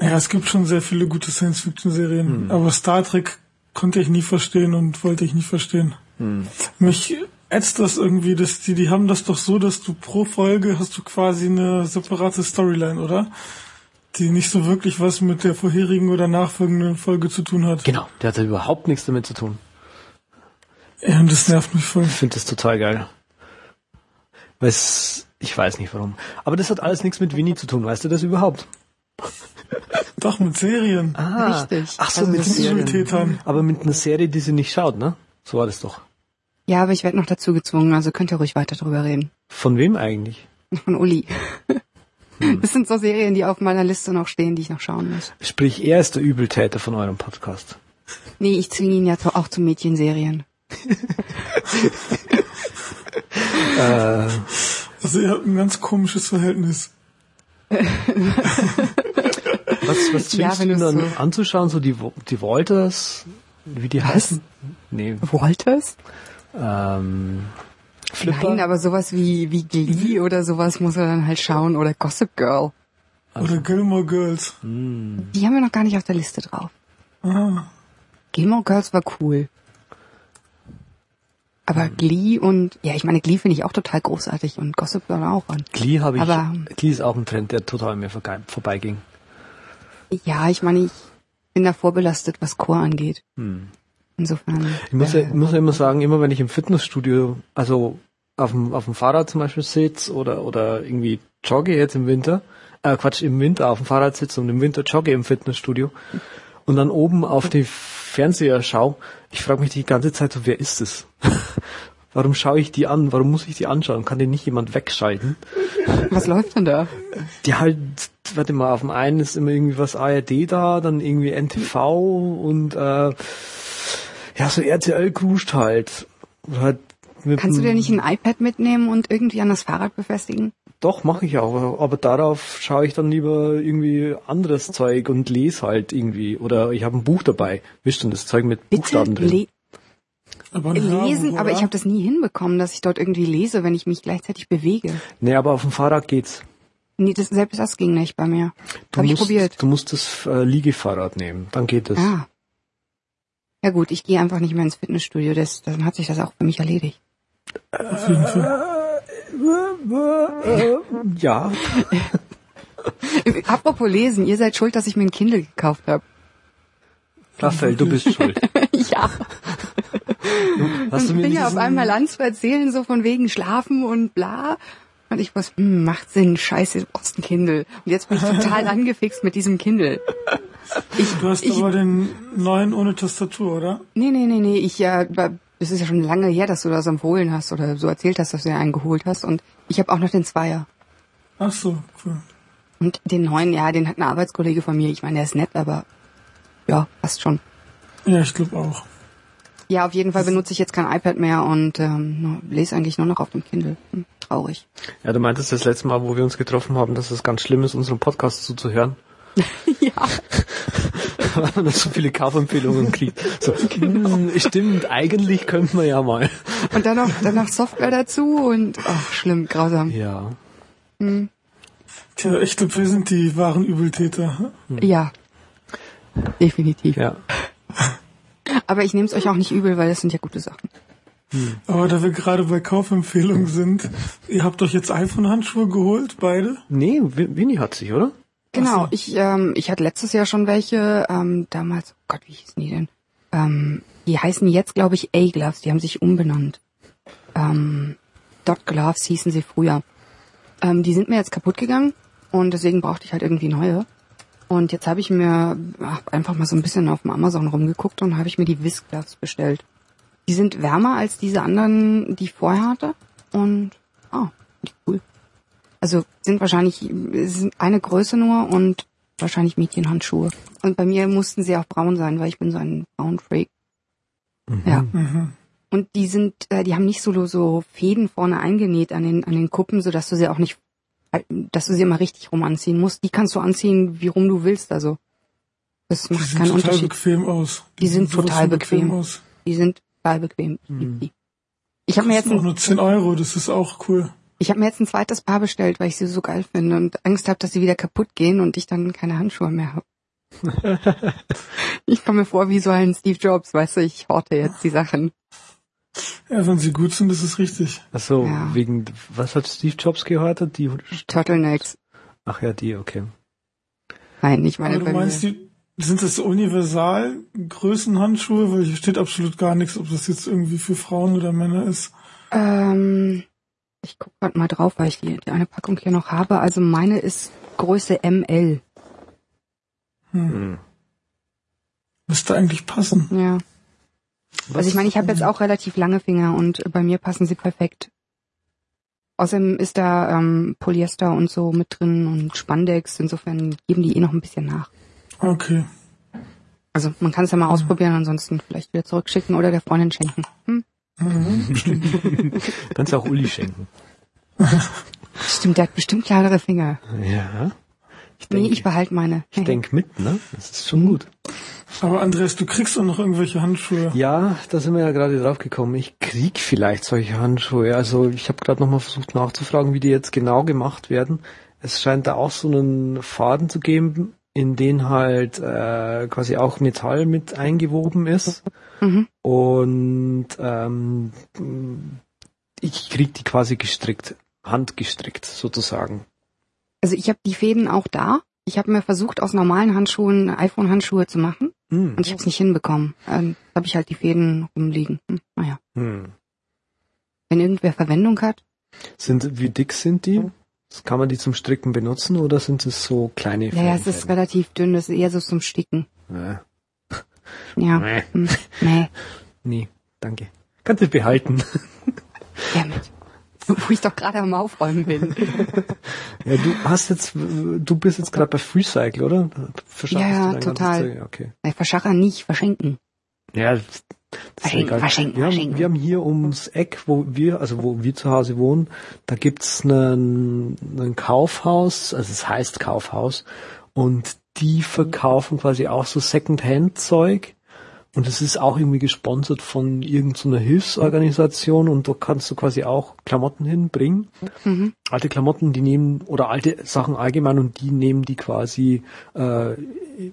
ja, es gibt schon sehr viele gute Science-Fiction-Serien, aber Star Trek konnte ich nie verstehen und wollte ich nie verstehen. Mich ätzt das irgendwie, dass die, die haben das doch so, dass du pro Folge hast du quasi eine separate Storyline, oder? Die nicht so wirklich was mit der vorherigen oder nachfolgenden Folge zu tun hat. Genau, der hat ja überhaupt nichts damit zu tun. Ja, und das nervt mich voll. Ich finde das total geil. Weil ich weiß nicht warum. Aber das hat alles nichts mit Winnie zu tun, weißt du das überhaupt? Doch, mit Serien. Richtig. Ach so, Also mit Serien. Übeltätern. Aber mit einer Serie, die sie nicht schaut, ne? So war das doch. Ja, aber ich werde noch dazu gezwungen, also könnt ihr ruhig weiter drüber reden. Von wem eigentlich? Von Uli. Das sind so Serien, die auf meiner Liste noch stehen, die ich noch schauen muss. Sprich, er ist der Übeltäter von eurem Podcast. Nee, ich zwinge ihn ja auch zu Mädchenserien. Also ihr habt ein ganz komisches Verhältnis. Was, was zwingst Ja, du ihn dann so- anzuschauen? So die, die Walters, wie die heißen? Nee, Walters? Ähm, Flipper. Nein, aber sowas wie, wie Glee oder sowas muss er dann halt schauen oder Gossip Girl. Oder Gilmore Girls. Die haben wir noch gar nicht auf der Liste drauf. Ah. Gilmore Girls war cool. Aber Glee und, ja, ich meine, Glee finde ich auch total großartig und Gossip Girl auch. Und, Glee habe ich, Aber- Glee ist auch ein Trend, der total an mir vorbeiging. ja, ich meine, ich bin da vorbelastet, was Chor angeht. Hm. Insofern. Ich muss, ja, äh, muss ja immer sagen, immer wenn ich im Fitnessstudio, also auf dem, auf dem Fahrrad zum Beispiel sitze oder, oder irgendwie jogge jetzt im Winter, äh, Quatsch, im Winter auf dem Fahrrad sitze und im Winter jogge im Fitnessstudio und dann oben auf die Fernseher schaue, ich frage mich die ganze Zeit so, wer ist es? Warum schaue ich die an? Warum muss ich die anschauen? Kann die nicht jemand wegschalten? was läuft denn da? Die halt, warte mal, auf dem einen ist immer irgendwie was ARD da, dann irgendwie NTV und äh, ja, so RTL kruscht halt. Halt Kannst du dir nicht ein iPad mitnehmen und irgendwie an das Fahrrad befestigen? Doch, mache ich auch, aber- darauf schaue ich dann lieber irgendwie anderes Zeug und lese halt irgendwie. Oder ich habe ein Buch dabei. Wisst denn das Zeug mit Bitte Buchstaben drin? le Aber lesen, aber ich habe das nie hinbekommen, dass ich dort irgendwie lese, wenn ich mich gleichzeitig bewege. Nee, aber auf dem Fahrrad geht's. Nee, das, selbst das ging nicht bei mir. Du ich musst, probiert. Du musst das äh, Liegefahrrad nehmen, dann geht es. Ah. Ja gut, ich gehe einfach nicht mehr ins Fitnessstudio, das, dann hat sich das auch für mich erledigt. Auf jeden Fall. Ja, Apropos lesen, ihr seid schuld, dass ich mir ein Kindle gekauft habe. Raphael, du bist schuld. ja. Hast du mir nicht ja auf einmal an zu erzählen, so von wegen Schlafen und bla. Und ich wusste, hm, macht Sinn, scheiße, du brauchst ein Kindle. Und jetzt bin ich total angefixt mit diesem Kindle. Ich, Du hast ich, aber den neuen ohne Tastatur, oder? nee, nee, nee, nee, ich ja, das ist ja schon lange her, dass du das empfohlen hast oder so erzählt hast, dass du ja einen geholt hast. Und ich habe auch noch den Zweier. Ach so, cool. Und den neuen, ja, den hat ein Arbeitskollege von mir. Ich meine, der ist nett, aber ja, passt schon. Ja, ich glaube auch. Ja, auf jeden Fall benutze ich jetzt kein iPad mehr und ähm, lese eigentlich nur noch auf dem Kindle. Hm, traurig. Ja, du meintest das letzte Mal, wo wir uns getroffen haben, dass es ganz schlimm ist, unseren Podcast zuzuhören. ja. Weil man so viele Kaufempfehlungen kriegt. So, hm, stimmt, eigentlich könnte man ja mal. Und dann noch, dann noch Software dazu und ach, schlimm, grausam. Ja. Tja, ich glaube, wir sind die wahren Übeltäter. Ja. Definitiv. Ja. Aber ich nehme es euch auch nicht übel, weil das sind ja gute Sachen. Aber da wir gerade bei Kaufempfehlungen sind, ihr habt euch jetzt iPhone-Handschuhe geholt, beide? Nee, Wi- Winnie hat sich, oder? Genau, so. ich, ähm, ich hatte letztes Jahr schon welche, ähm, damals, oh Gott, wie hießen die denn? Ähm, die heißen jetzt, glaube ich, A-Gloves, die haben sich umbenannt. Ähm, Dot Gloves hießen sie früher. Ähm, die sind mir jetzt kaputt gegangen und deswegen brauchte ich halt irgendwie neue. Und jetzt habe ich mir ach, einfach mal so ein bisschen auf dem Amazon rumgeguckt und habe ich mir die Whisk Gloves bestellt. Die sind wärmer als diese anderen, die ich vorher hatte. Und, ah, die cool. Also sind wahrscheinlich sind eine Größe nur und wahrscheinlich Mädchenhandschuhe. Und bei mir mussten sie auch braun sein, weil ich bin so ein Braun-Freak. Ja. Mhm. Und die sind, äh, die haben nicht so so Fäden vorne eingenäht an den an den Kuppen, so dass du sie auch nicht, äh, dass du sie immer richtig rum anziehen musst. Die kannst du anziehen, wie rum du willst. Also das Die macht keinen total Unterschied. bequem aus. Die sind sowas total von bequem. aus. Die sind total bequem. Die. Ich habe mir jetzt auch nur 10 Euro, das ist auch cool. Ich habe mir jetzt ein zweites Paar bestellt, weil ich sie so geil finde und Angst habe, dass sie wieder kaputt gehen und ich dann keine Handschuhe mehr habe. ich komme mir vor wie so ein Steve Jobs, weißt du, ich horte jetzt die Sachen. Ja, wenn sie gut sind, ist es richtig. Ach so, Ja. wegen, was hat Steve Jobs gehört? Die, Turtlenecks. ach ja, die, okay. Nein, ich meine Aber du bei meinst, die, sind das universal Größenhandschuhe? Weil hier steht absolut gar nichts, ob das jetzt irgendwie für Frauen oder Männer ist. Ähm, ich guck grad mal drauf, weil ich die, die eine Packung hier noch habe. Also meine ist Größe ML. Hm. Müsste eigentlich passen. Ja. Was? Also ich meine, ich habe jetzt auch relativ lange Finger und bei mir passen sie perfekt. Außerdem ist da ähm, Polyester und so mit drin und Spandex. Insofern geben die eh noch ein bisschen nach. Okay. Also man kann es ja mal ausprobieren, ansonsten vielleicht wieder zurückschicken oder der Freundin schenken. Hm? Kannst du auch Uli schenken. Stimmt, der hat bestimmt kleinere Finger. Ja. Ich Nee, denke, ich behalte meine. ich denk mit, ne? Das ist schon gut. Aber Andreas, du kriegst doch noch irgendwelche Handschuhe. Ja, da sind wir ja gerade drauf gekommen. Ich krieg vielleicht solche Handschuhe. Also ich habe gerade nochmal versucht nachzufragen, wie die jetzt genau gemacht werden. es scheint da auch so einen Faden zu geben, in den halt äh, quasi auch Metall mit eingewoben ist. Mhm. Und ähm, ich krieg die quasi gestrickt, handgestrickt sozusagen. Also ich habe die Fäden auch da. Ich habe mir versucht, aus normalen Handschuhen iPhone-Handschuhe zu machen Hm. und ich habe es nicht hinbekommen. Ähm, habe ich halt die Fäden rumliegen. Hm, naja, Hm. wenn irgendwer Verwendung hat. Sind, wie dick sind die? Kann man die zum Stricken benutzen oder sind es so kleine Ja, ja, es ist Fäden? relativ dünn, das ist eher so zum Sticken. Ja. Ja. Nee. Hm, nee, Nee, danke. Kannst du behalten. damit. Wo ich doch gerade am Aufräumen bin. Ja, du hast jetzt, du bist jetzt gerade bei Freecycle, oder? Verschaffst Ja, du ja, total. Okay. Nee, verschachern nicht, verschenken. Ja, das ist Verschenken, egal. verschenken, wir, haben, wir haben hier ums Eck, wo wir, also wo wir zu Hause wohnen, da gibt's einen, einen Kaufhaus, also es heißt Kaufhaus, und die verkaufen quasi auch so Second-Hand-Zeug. Und es ist auch irgendwie gesponsert von irgendeiner Hilfsorganisation und da kannst du quasi auch Klamotten hinbringen. Mhm. Alte Klamotten, die nehmen, oder alte Sachen allgemein und die nehmen die quasi äh,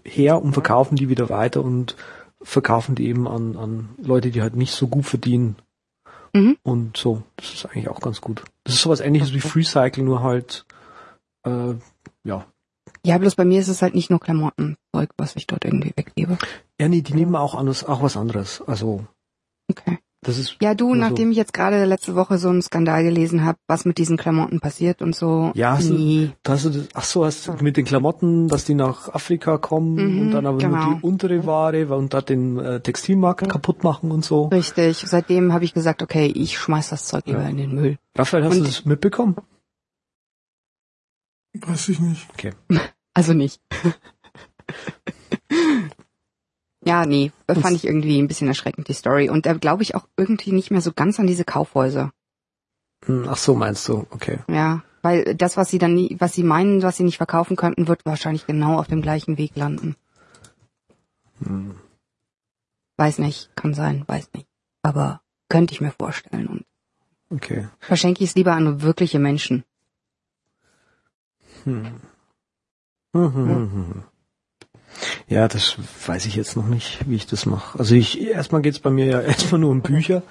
her und verkaufen die wieder weiter und verkaufen die eben an, an Leute, die halt nicht so gut verdienen. Mhm. Und so, das ist eigentlich auch ganz gut. Das ist sowas ähnliches wie Freecycle, nur halt, äh, ja. Ja, bloß bei mir ist es halt nicht nur Klamottenzeug, was ich dort irgendwie weggebe. Ja, nee, die nehmen auch anders, auch was anderes. Also, Okay. Das ist. Ja, du, nur so. nachdem ich jetzt gerade letzte Woche so einen Skandal gelesen habe, was mit diesen Klamotten passiert und so. Ja, hast du- nee. Da hast du das, ach so, hast du mit den Klamotten, dass die nach Afrika kommen Mhm, und dann aber genau. nur die untere Ware und da den äh, Textilmarkt kaputt machen und so. Richtig. Seitdem habe ich gesagt, okay, ich schmeiß das Zeug lieber Ja. in den Müll. Raphael, hast du Und- das mitbekommen? Weiß ich nicht. Okay. Also nicht. ja, nee, das fand ich irgendwie ein bisschen erschreckend, die Story. Und da glaube ich auch irgendwie nicht mehr so ganz an diese Kaufhäuser. Hm, Ach so, meinst du? Okay. Ja, weil das, was sie dann nie, was sie meinen, was sie nicht verkaufen könnten, wird wahrscheinlich genau auf dem gleichen Weg landen. Hm. Weiß nicht, kann sein, weiß nicht. Aber könnte ich mir vorstellen. Und Okay. verschenke ich es lieber an wirkliche Menschen. Hm. Hm, hm, hm, hm. Ja, das weiß ich jetzt noch nicht, wie ich das mache. Also ich erstmal geht's bei mir ja erstmal nur um Bücher.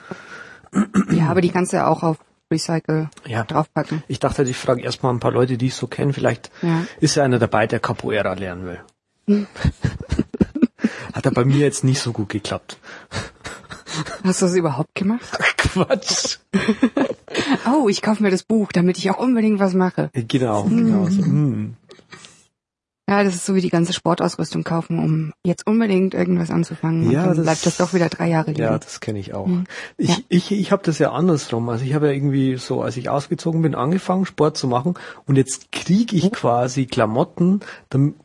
Ja, aber die kannst du ja auch auf Recycle Ja. draufpacken. Ich dachte, ich frage erstmal ein paar Leute, die ich so kenne. Vielleicht Ja. ist ja einer dabei, der Capoeira lernen will. Hat er bei mir jetzt nicht so gut geklappt. Hast du das überhaupt gemacht? Quatsch. Oh, ich kaufe mir das Buch, damit ich auch unbedingt was mache. Genau, genau. So. Hm. Ja, das ist so wie die ganze Sportausrüstung kaufen, um jetzt unbedingt irgendwas anzufangen. Ja, dann das- bleibt das doch wieder drei Jahre liegen. Ja, das kenne ich auch. Mhm. Ich, Ja. ich, ich habe das ja andersrum. Also ich habe ja irgendwie so, als ich ausgezogen bin, angefangen, Sport zu machen und jetzt kriege ich quasi Klamotten,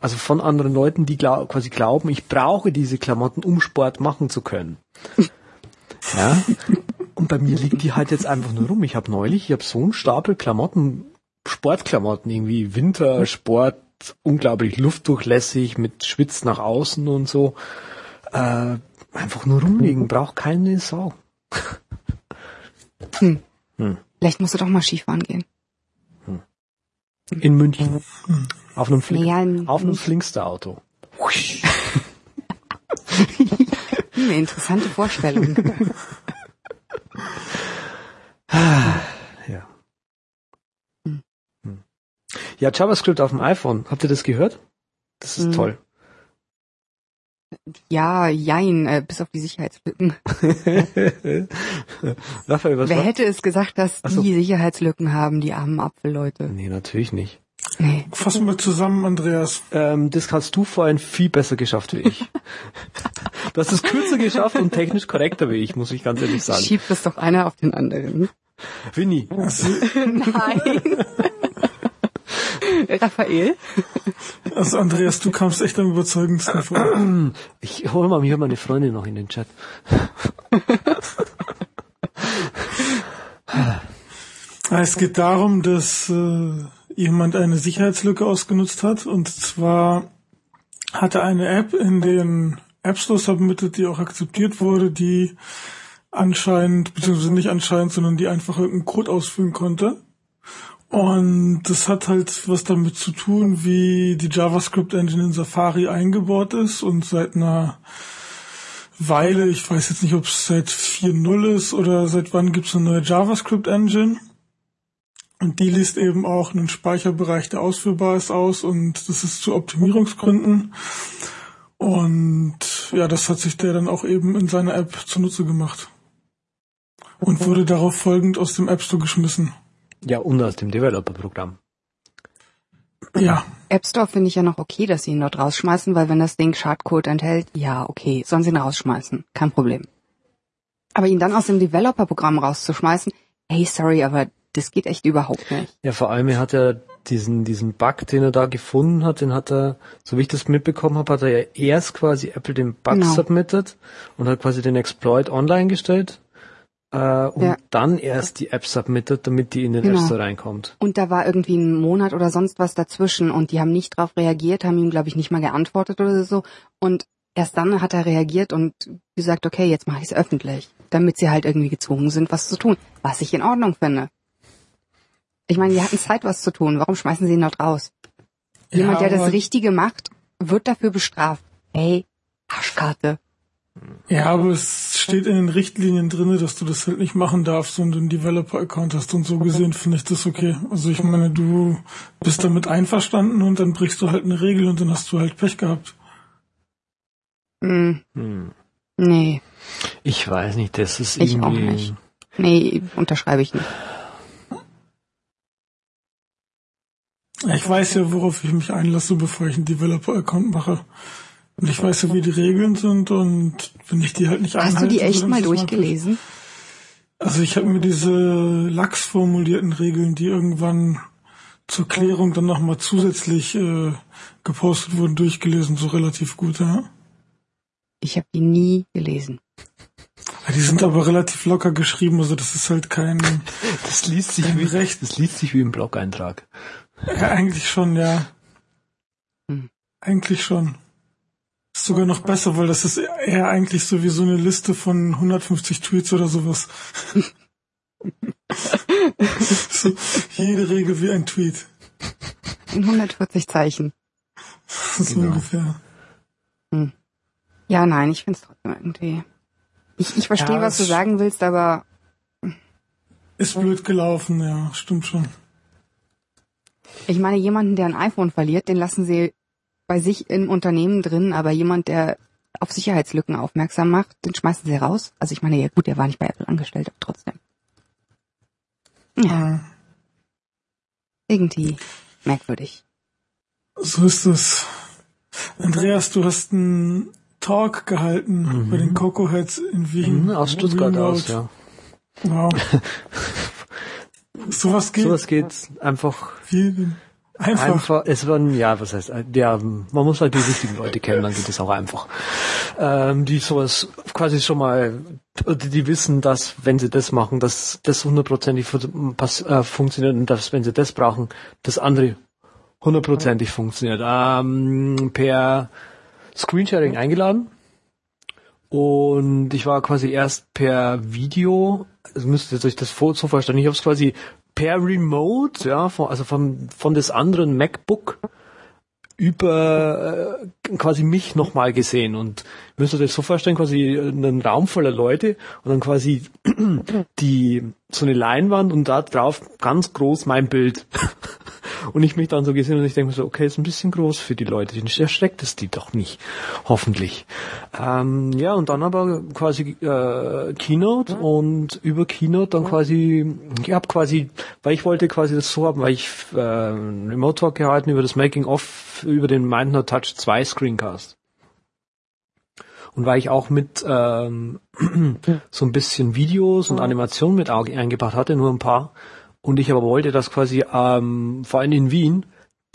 also von anderen Leuten, die glau quasi glauben, ich brauche diese Klamotten, um Sport machen zu können. Ja. Und bei mir liegen die halt jetzt einfach nur rum. Ich habe neulich, ich habe so einen Stapel Klamotten, Sportklamotten, irgendwie Wintersport, unglaublich luftdurchlässig, mit Schwitz nach außen und so. Äh, einfach nur rumliegen, braucht keine Sau. Vielleicht musst du doch mal Skifahren gehen. In München. Auf einem, Flink Ja, auf einem Flinkster-Auto. Hm, Eine interessante Vorstellung. Ja. Hm. Hm. Ja, JavaScript auf dem iPhone. Habt ihr das gehört? Das ist Hm. toll. ja, jein, äh, bis auf die Sicherheitslücken. Raphael, was Wer war? hätte es gesagt, dass Ach so. die Sicherheitslücken haben, die armen Apfelleute? Nee, natürlich nicht. Nee. Fassen wir zusammen, Andreas. Ähm, das hast du vorhin viel besser geschafft wie ich. du hast es kürzer geschafft und technisch korrekter wie ich, muss ich ganz ehrlich sagen. Schiebt das doch einer auf den anderen. Winnie, Nein. Raphael? Also Andreas, du kamst echt am überzeugendsten vor. ich hol mal hier meine Freundin noch in den Chat. Es geht darum, dass äh, jemand eine Sicherheitslücke ausgenutzt hat. Und zwar hatte eine App in den App Store submitted, die auch akzeptiert wurde, die anscheinend, beziehungsweise nicht anscheinend, sondern die einfach irgendeinen Code ausfüllen konnte. Und das hat halt was damit zu tun, wie die JavaScript Engine in Safari eingebaut ist und seit einer Weile, ich weiß jetzt nicht, ob es seit 4.0 ist oder seit wann gibt es eine neue JavaScript Engine. Und die liest eben auch einen Speicherbereich, der ausführbar ist, aus und das ist zu Optimierungsgründen. Und ja, das hat sich der dann auch eben in seiner App zunutze gemacht. Und wurde darauf folgend aus dem App Store geschmissen. Ja, und aus dem Developer-Programm. Ja. App Store finde ich ja noch okay, dass sie ihn dort rausschmeißen, weil wenn das Ding Schadcode enthält, ja, okay, sollen sie ihn rausschmeißen. Kein Problem. Aber ihn dann aus dem Developer-Programm rauszuschmeißen, hey, sorry, aber das geht echt überhaupt nicht. Ja, vor allem, er hat ja diesen, diesen Bug, den er da gefunden hat, den hat er, so wie ich das mitbekommen habe, hat er ja erst quasi Apple den Bug Genau. submitted und hat quasi den Exploit online gestellt äh, und Ja. dann erst die App submitted, damit die in den Genau. App Store reinkommt. Und da war irgendwie ein Monat oder sonst was dazwischen und die haben nicht drauf reagiert, haben ihm, glaube ich, nicht mal geantwortet oder so. Und erst dann hat er reagiert und gesagt, okay, jetzt mache ich es öffentlich, damit sie halt irgendwie gezwungen sind, was zu tun. Was ich in Ordnung finde. Ich meine, die hatten Zeit, was zu tun. Warum schmeißen sie ihn dort raus? Jemand, Ja, der das Richtige macht, wird dafür bestraft. Hey, Arschkarte. Ja, aber es steht in den Richtlinien drinne, dass du das halt nicht machen darfst, du einen Developer-Account hast und so gesehen finde ich das okay. Also ich meine, du bist damit einverstanden und dann brichst du halt eine Regel und dann hast du halt Pech gehabt. Hm, Hm. nee, Ich weiß nicht, das ist Ich auch irgendwie. nicht. nee, unterschreibe ich nicht. Ich weiß ja, worauf ich mich einlasse, bevor ich einen Developer-Account mache. Und ich weiß ja, wie die Regeln sind und wenn ich die halt nicht Hast du einhalte, die echt mal durchgelesen? Also ich habe mir diese lax formulierten Regeln, die irgendwann zur Klärung dann nochmal zusätzlich äh, gepostet wurden, durchgelesen, so relativ gut, ja. Ich habe die nie gelesen. Ja, Die sind aber relativ locker geschrieben, also das ist halt kein, Das liest sich wie, Recht. das liest sich wie ein Blog-Eintrag. ja, eigentlich schon, ja. Hm. Eigentlich schon. Ist sogar noch besser, weil das ist eher eigentlich so wie so eine Liste von 150 Tweets oder sowas. so, jede Regel wie ein Tweet. In 140 Zeichen. So Genau. ungefähr. Ja, nein, ich find's trotzdem irgendwie. Ich, ich verstehe, Ja, was du sagen willst, aber Ist blöd gelaufen, ja, stimmt schon. ich meine, jemanden, der ein iPhone verliert, den lassen sie bei sich im Unternehmen drin, aber jemand, der auf Sicherheitslücken aufmerksam macht, den schmeißen sie raus. Also ich meine, ja gut, der war nicht bei Apple angestellt, aber trotzdem. Ja, Ja. irgendwie merkwürdig. So ist es. Andreas, du hast einen Talk gehalten bei den Coco Heads in Wien. Mhm, aus Stuttgart Remote. aus, ja. Wow. Sowas geht. Sowas geht einfach Wie denn? Einfach. Einfach, es waren, ja, was heißt, ja, man muss halt die richtigen Leute kennen, dann geht es auch einfach. Ähm, die sowas quasi schon mal, die, wissen, dass, wenn sie das machen, dass das hundertprozentig äh, funktioniert und dass, wenn sie das brauchen, das andere hundertprozentig funktioniert. Ähm, per Screensharing eingeladen. Und ich war quasi erst per Video, also müsst ihr euch das so vorstellen, ich habe es quasi per Remote, ja, von, also von, von des anderen MacBook über äh, quasi mich nochmal gesehen und müsst ihr das so vorstellen, quasi einen Raum voller Leute und dann quasi die so eine Leinwand und da drauf ganz groß mein Bild. Und ich mich dann so gesehen und ich denke mir so, okay, ist ein bisschen groß für die Leute, den erschreckt es die doch nicht, hoffentlich. Ähm, ja, und dann aber quasi äh, Keynote und über Keynote dann quasi, ich habe quasi, weil ich wollte quasi das so haben, weil ich äh, einen Remote Talk gehalten über das Making of über den Mind Not Touch 2 Screencast. Und weil ich auch mit ähm, so ein bisschen Videos und Animationen mit eingebracht hatte, nur ein paar, und ich aber wollte, dass quasi ähm, vor allem in Wien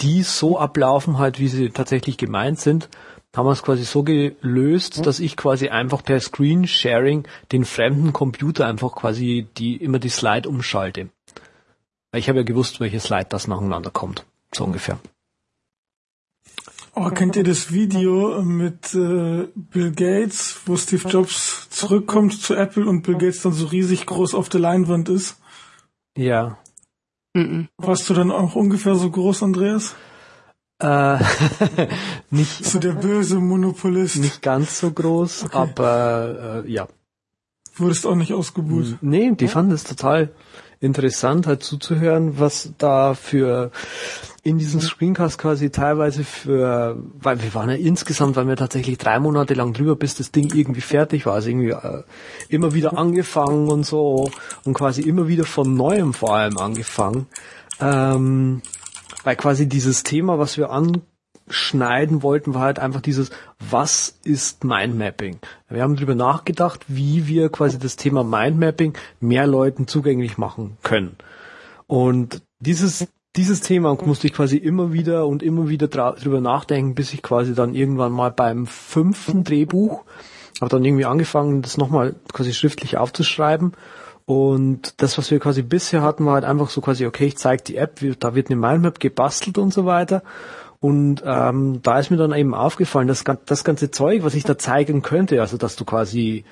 die so ablaufen halt, wie sie tatsächlich gemeint sind, haben wir es quasi so gelöst, dass ich quasi einfach per Screensharing den fremden Computer einfach quasi die immer die Slide umschalte. Ich habe ja gewusst, welche Slide das nacheinander kommt, so ungefähr. Oh, kennt ihr das Video mit äh, Bill Gates, wo Steve Jobs zurückkommt zu Apple und Bill Gates dann so riesig groß auf der Leinwand ist? Ja. Mhm. Warst du dann auch ungefähr so groß, Andreas? Äh, nicht, So der böse Monopolist. nicht ganz so groß, aber äh, ja. Wurdest auch nicht ausgebucht. Nee, die fanden es total interessant, halt zuzuhören, was da für in diesem Screencast quasi teilweise für, weil wir waren ja insgesamt, weil wir tatsächlich drei Monate lang drüber, bis das Ding irgendwie fertig war, also irgendwie äh, immer wieder angefangen und so und quasi immer wieder von neuem vor allem angefangen, ähm, weil quasi dieses Thema, was wir anschneiden wollten, war halt einfach dieses, was ist Mindmapping? Wir haben darüber nachgedacht, wie wir quasi das Thema Mindmapping mehr Leuten zugänglich machen können. Und dieses, dieses Thema musste ich quasi immer wieder und immer wieder drüber nachdenken, bis ich quasi dann irgendwann mal beim fünften Drehbuch habe dann irgendwie angefangen, das nochmal quasi schriftlich aufzuschreiben. Und das, was wir quasi bisher hatten, war halt einfach so quasi, okay, ich zeige die App, da wird eine Mindmap gebastelt und so weiter. Und ähm, da ist mir dann eben aufgefallen, dass das ganze Zeug, was ich da zeigen könnte, also dass du quasi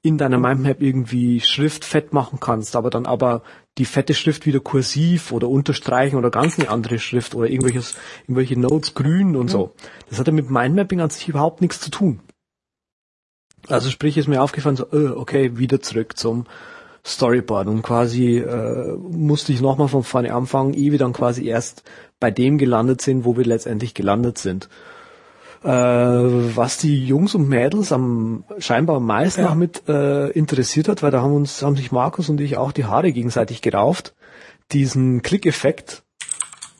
in deiner Mindmap irgendwie Schrift fett machen kannst, aber dann aber die fette Schrift wieder kursiv oder unterstreichen oder ganz eine andere Schrift oder irgendwelches, irgendwelche Notes grün und so. Das hat ja mit Mindmapping an sich überhaupt nichts zu tun. Also sprich, ist mir aufgefallen, so, äh, okay, wieder zurück zum Storyboard und quasi äh, musste ich nochmal von vorne anfangen, ehe wir dann quasi erst bei dem gelandet sind, wo wir letztendlich gelandet sind. Äh, was die Jungs und Mädels am scheinbar am meisten Ja. mit äh, interessiert hat, weil da haben uns haben sich Markus und ich auch die Haare gegenseitig gerauft, diesen Klickeffekt,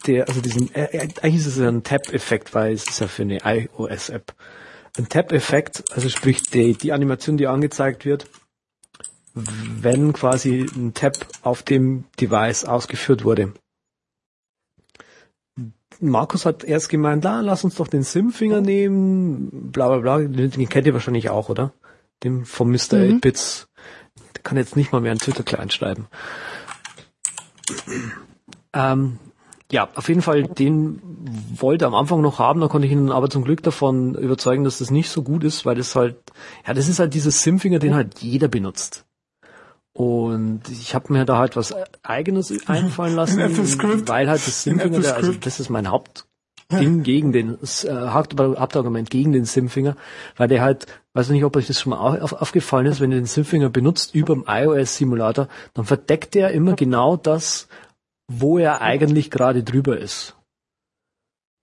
der also diesen äh, äh, eigentlich ist es ja ein Tap-Effekt, weil es ist ja für eine iOS-App ein Tap-Effekt, also sprich die, die Animation, die angezeigt wird, wenn quasi ein Tap auf dem Device ausgeführt wurde. Markus hat erst gemeint, ah, lass uns doch den Sim-Finger nehmen, bla bla bla, den, kennt ihr wahrscheinlich auch, oder? Den vom Mr. 8-Bits. Der kann jetzt nicht mal mehr einen Twitter-Client schreiben. Ähm, ja, auf jeden Fall, den wollte er am Anfang noch haben, da konnte ich ihn aber zum Glück davon überzeugen, dass das nicht so gut ist, weil das halt, ja, das ist halt dieses Sim-Finger, den halt jeder benutzt. Und ich habe mir da halt was eigenes einfallen lassen, weil halt das In Sim-Finger, der- also das ist mein Hauptding gegen den, äh, Haupt- Hauptargument gegen den Sim-Finger, weil der halt, weiß nicht, ob euch das schon mal au- auf, aufgefallen ist, wenn ihr den Sim-Finger benutzt über dem iOS-Simulator, dann verdeckt er immer genau das, wo er eigentlich gerade drüber ist.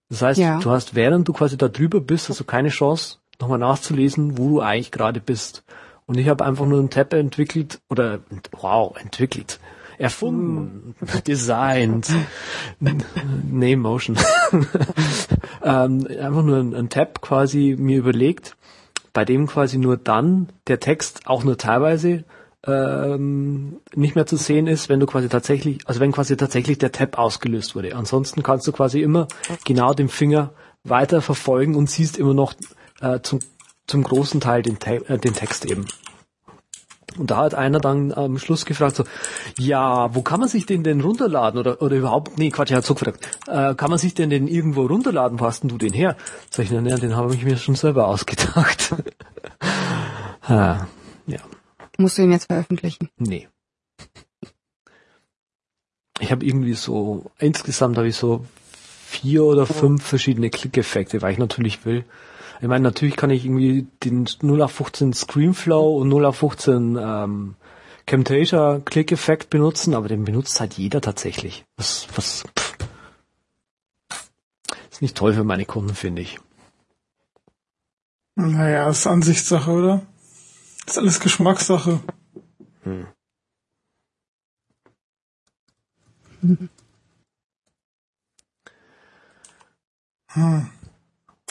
Das heißt, Ja. du hast, während du quasi da drüber bist, hast du keine Chance, nochmal nachzulesen, wo du eigentlich gerade bist. Und ich habe einfach nur einen Tab entwickelt, oder, wow, entwickelt, erfunden, designt, nee, Motion. ähm, einfach nur einen, einen Tab quasi mir überlegt, bei dem quasi nur dann der Text auch nur teilweise ähm, nicht mehr zu sehen ist, wenn du quasi tatsächlich, also wenn quasi tatsächlich der Tab ausgelöst wurde. Ansonsten kannst du quasi immer genau den Finger weiter verfolgen und siehst immer noch äh, zum, zum großen Teil den, Te äh, den Text eben. Und da hat einer dann am Schluss gefragt so, ja, wo kann man sich den denn runterladen oder oder überhaupt, nee, Quatsch, er hat so gefragt, äh, kann man sich denn den irgendwo runterladen, wo hast denn du den her? Sag ich, na, ja, den habe ich mir schon selber ausgedacht. ha, ja. Musst du ihn jetzt veröffentlichen? Nee. Ich habe irgendwie so, insgesamt habe ich so vier oder fünf verschiedene Klickeffekte, weil ich natürlich will. Ich meine, natürlich kann ich irgendwie den 0 auf 15 Screenflow und 0 auf 15 ähm, Camtasia Klickeffekt benutzen, aber den benutzt halt jeder tatsächlich. Was, was, pff. Ist nicht toll für meine Kunden, finde ich. Naja, ist Ansichtssache, oder? Ist alles Geschmackssache. Hm.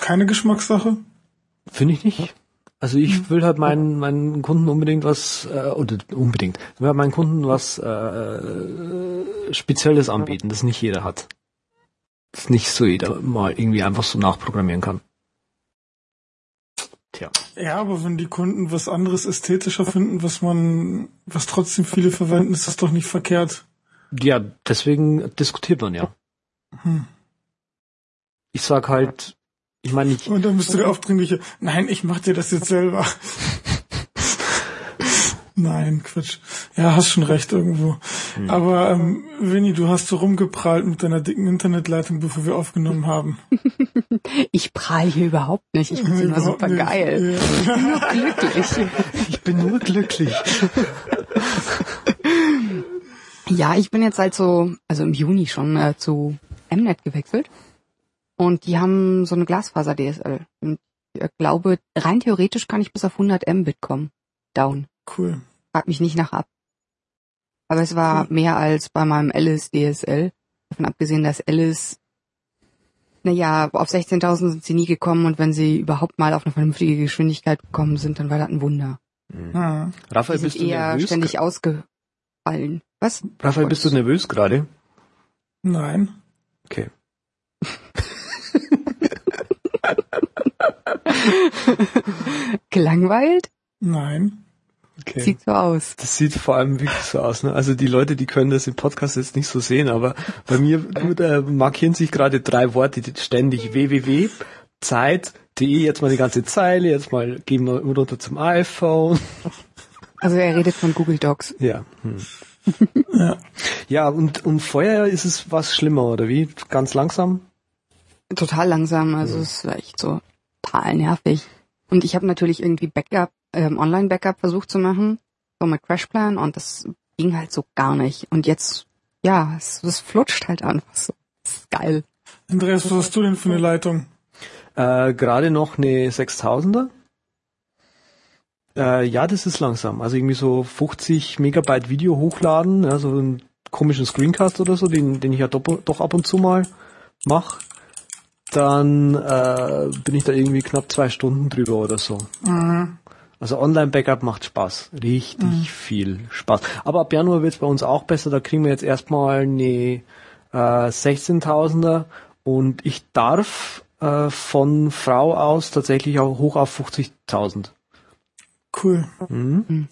Keine Geschmackssache? Finde ich nicht. Also ich will halt meinen, meinen Kunden unbedingt was, äh, oder unbedingt, ich will halt meinen Kunden was äh, Spezielles anbieten, das nicht jeder hat. Das nicht so jeder mal irgendwie einfach so nachprogrammieren kann. Tja. Ja, aber wenn die Kunden was anderes ästhetischer finden, was man, was trotzdem viele verwenden, ist das doch nicht verkehrt. Ja, deswegen diskutiert man ja. Hm. Ich sag halt, ich meine, ich, Und dann bist du der aufdringliche, nein, ich mach dir das jetzt selber. Nein, Quatsch. Ja, hast schon recht irgendwo. Hm. Aber ähm, Winnie, du hast so rumgeprallt mit deiner dicken Internetleitung, bevor wir aufgenommen haben. Ich prahl hier überhaupt nicht. Ich bin immer Überhaupt super nicht. geil. Ja. Nur glücklich. Ich bin nur glücklich. Ja, ich bin jetzt halt so, also im Juni schon äh, zu Mnet gewechselt. Und die haben so eine Glasfaser-DSL. Und ich glaube, rein theoretisch kann ich bis auf 100 Mbit kommen. Down. Cool. Frag mich nicht nach ab. Aber es war mehr als bei meinem Alice DSL. Davon abgesehen, dass Alice, naja, auf 16.000 sind sie nie gekommen und wenn sie überhaupt mal auf eine vernünftige Geschwindigkeit gekommen sind, dann war das ein Wunder. Ah. Die Raphael, sind bist du eher nervös? ständig ausgefallen. Was? Raphael, bist du nervös gerade? Nein. Okay. Gelangweilt? Nein. okay. Sieht so aus. Das sieht vor allem wirklich so aus. Ne? Also die Leute, die können das im Podcast jetzt nicht so sehen, aber bei mir äh, markieren sich gerade drei Worte ständig www, Zeit.de, jetzt mal die ganze Zeile, jetzt mal gehen wir runter zum iPhone. Also er redet von Google Docs. Ja. Hm. Ja. Ja, und, und vorher ist es was schlimmer, oder wie? Ganz langsam? Total langsam, also es war echt so total nervig. Und ich habe natürlich irgendwie Backup, ähm, Online-Backup versucht zu machen, so mit Crashplan und das ging halt so gar nicht. Und jetzt, ja, es, es flutscht halt einfach so. Das ist geil. Andreas, was hast du denn für eine Leitung? Äh, gerade noch eine 6000er. Äh, ja, das ist langsam. Also irgendwie so 50 Megabyte Video hochladen, ja, so einen komischen Screencast oder so, den, den ich ja doch, doch ab und zu mal mache. Dann äh, bin ich da irgendwie knapp zwei Stunden drüber oder so. Also Online-Backup macht Spaß. Richtig viel Spaß. Aber ab Januar wird es bei uns auch besser. Da kriegen wir jetzt erstmal eine äh, 16.000er und ich darf äh, von Frau aus tatsächlich auch hoch auf 50.000. Cool. Mhm.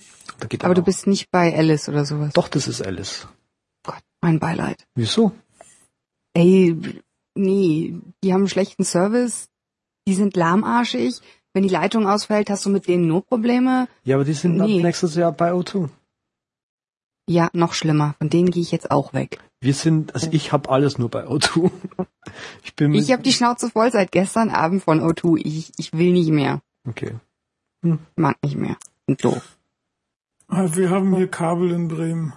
Geht Aber dann du auch. bist nicht bei Alice oder sowas. Doch, das ist Alice. Gott, mein Beileid. Wieso? Ey, nee, die haben einen schlechten Service, die sind lahmarschig. Wenn die Leitung ausfällt, hast du mit denen nur Probleme. Ja, aber die sind Nee. ab nächstes Jahr bei O2. Ja, noch schlimmer. Von denen gehe ich jetzt auch weg. Wir sind, also ich habe alles nur bei O2. Ich bin mit, Ich habe die Schnauze voll seit gestern Abend von O2. Ich, ich will nicht mehr. Okay. Mag nicht mehr. Und doof. Ah, Wir haben hier Kabel in Bremen.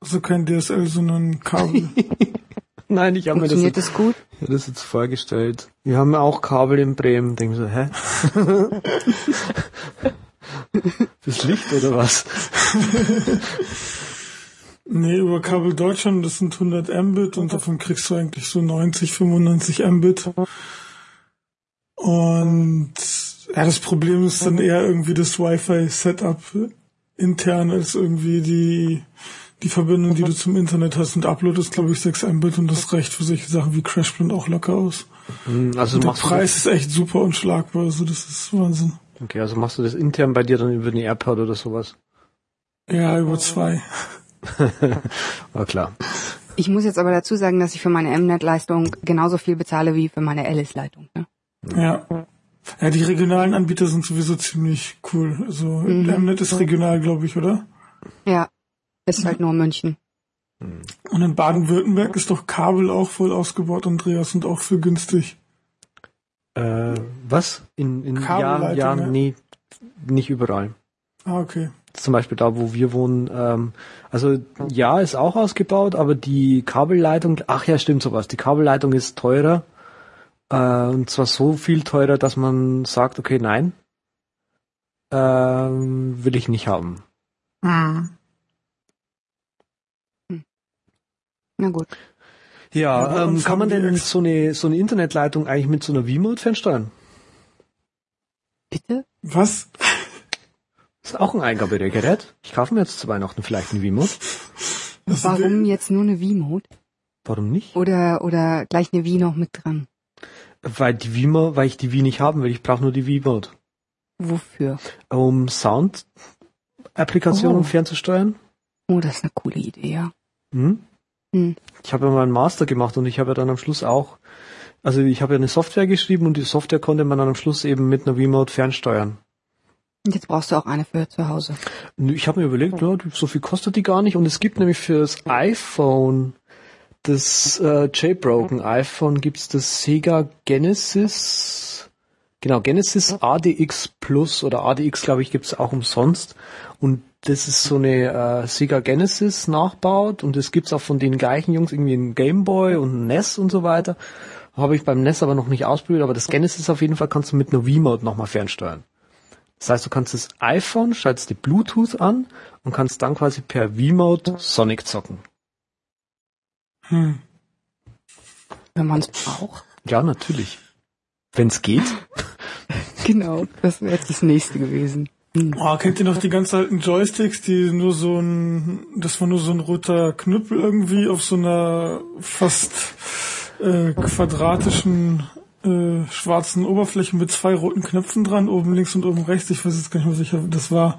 Also kein DSL, sondern Kabel. Nein, ich habe mir das, Funktioniert jetzt, das gut? das jetzt vorgestellt. Wir haben ja auch Kabel in Bremen. Denken so, hä? Fürs Licht oder was? nee, über Kabel Deutschland, das sind 100 Mbit und davon kriegst du eigentlich so 90, 95 Mbit. Und ja, das Problem ist dann eher irgendwie das Wi-Fi-Setup intern als irgendwie die, die Verbindung, die du zum Internet hast. Und Upload ist, glaube ich, 6 Mbit und das reicht für solche Sachen wie CrashPlan auch locker aus. Hm, Also Der Preis ist echt super unschlagbar, also das ist Wahnsinn. okay, also machst du das intern bei dir dann über eine AirPod oder sowas? Ja, über zwei. War klar. Ich muss jetzt aber dazu sagen, dass ich für meine Mnet-Leistung genauso viel bezahle wie für meine Alice-Leitung. Ne? Ja. Ja, die regionalen Anbieter sind sowieso ziemlich cool. Also Mhm. Mnet ist regional, glaube ich, oder? Ja, ist halt nur München. Und in Baden-Württemberg ist doch Kabel auch voll ausgebaut, Andreas, und auch für günstig. Äh, was? In, in ja, ja, ne? nee, nicht überall. Ah, okay. Zum Beispiel da, wo wir wohnen. Ähm, also ja, ist auch ausgebaut, aber die Kabelleitung, ach ja, stimmt sowas. Die Kabelleitung ist teurer. Äh, und zwar so viel teurer, dass man sagt, okay, nein, ähm, will ich nicht haben. Mhm. Na gut. Ja, ähm, kann man denn so eine, so eine Internetleitung eigentlich mit so einer V-Mode fernsteuern? Bitte? Was? Ist auch ein Eingabegerät. Ich kaufe mir jetzt zu Weihnachten vielleicht eine V-Mode. Das Warum jetzt nur eine V-Mode? Warum nicht? Oder, oder gleich eine V noch mit dran? Weil die V-Mode, weil ich die V nicht haben will. Ich brauche nur die V-Mode. Wofür? Um Sound-Applikationen Oh. fernzusteuern. Oh, das ist eine coole Idee, ja. Hm? Hm. Ich habe ja mal einen Master gemacht und ich habe ja dann am Schluss auch, also ich habe ja eine Software geschrieben und die Software konnte man dann am Schluss eben mit einer V-Mode fernsteuern. Und jetzt brauchst du auch eine für zu Hause. Ich habe mir überlegt, ja, so viel kostet die gar nicht. Und es gibt nämlich fürs iPhone, das äh, Jailbroken iPhone, gibt's das Sega Genesis. Genau, Genesis ADX Plus oder ADX, glaube ich, gibt's auch umsonst. Und das ist so eine äh, Sega Genesis nachbaut und das gibt's auch von den gleichen Jungs irgendwie ein Game Boy und ein NES und so weiter. Habe ich beim NES aber noch nicht ausprobiert, aber das Genesis auf jeden Fall kannst du mit einer Wiimote nochmal fernsteuern. Das heißt, du kannst das iPhone, schaltest die Bluetooth an und kannst dann quasi per Wiimote Sonic zocken. Hm. Wenn man es braucht. Ja, natürlich. Wenn's geht. Genau, das wäre jetzt das nächste gewesen. Hm. Oh, kennt ihr noch die ganz alten Joysticks, die nur so ein, das war nur so ein roter Knüppel irgendwie auf so einer fast äh, quadratischen äh, schwarzen Oberfläche mit zwei roten Knöpfen dran, oben links und oben rechts. Ich weiß jetzt gar nicht mehr sicher, das war, war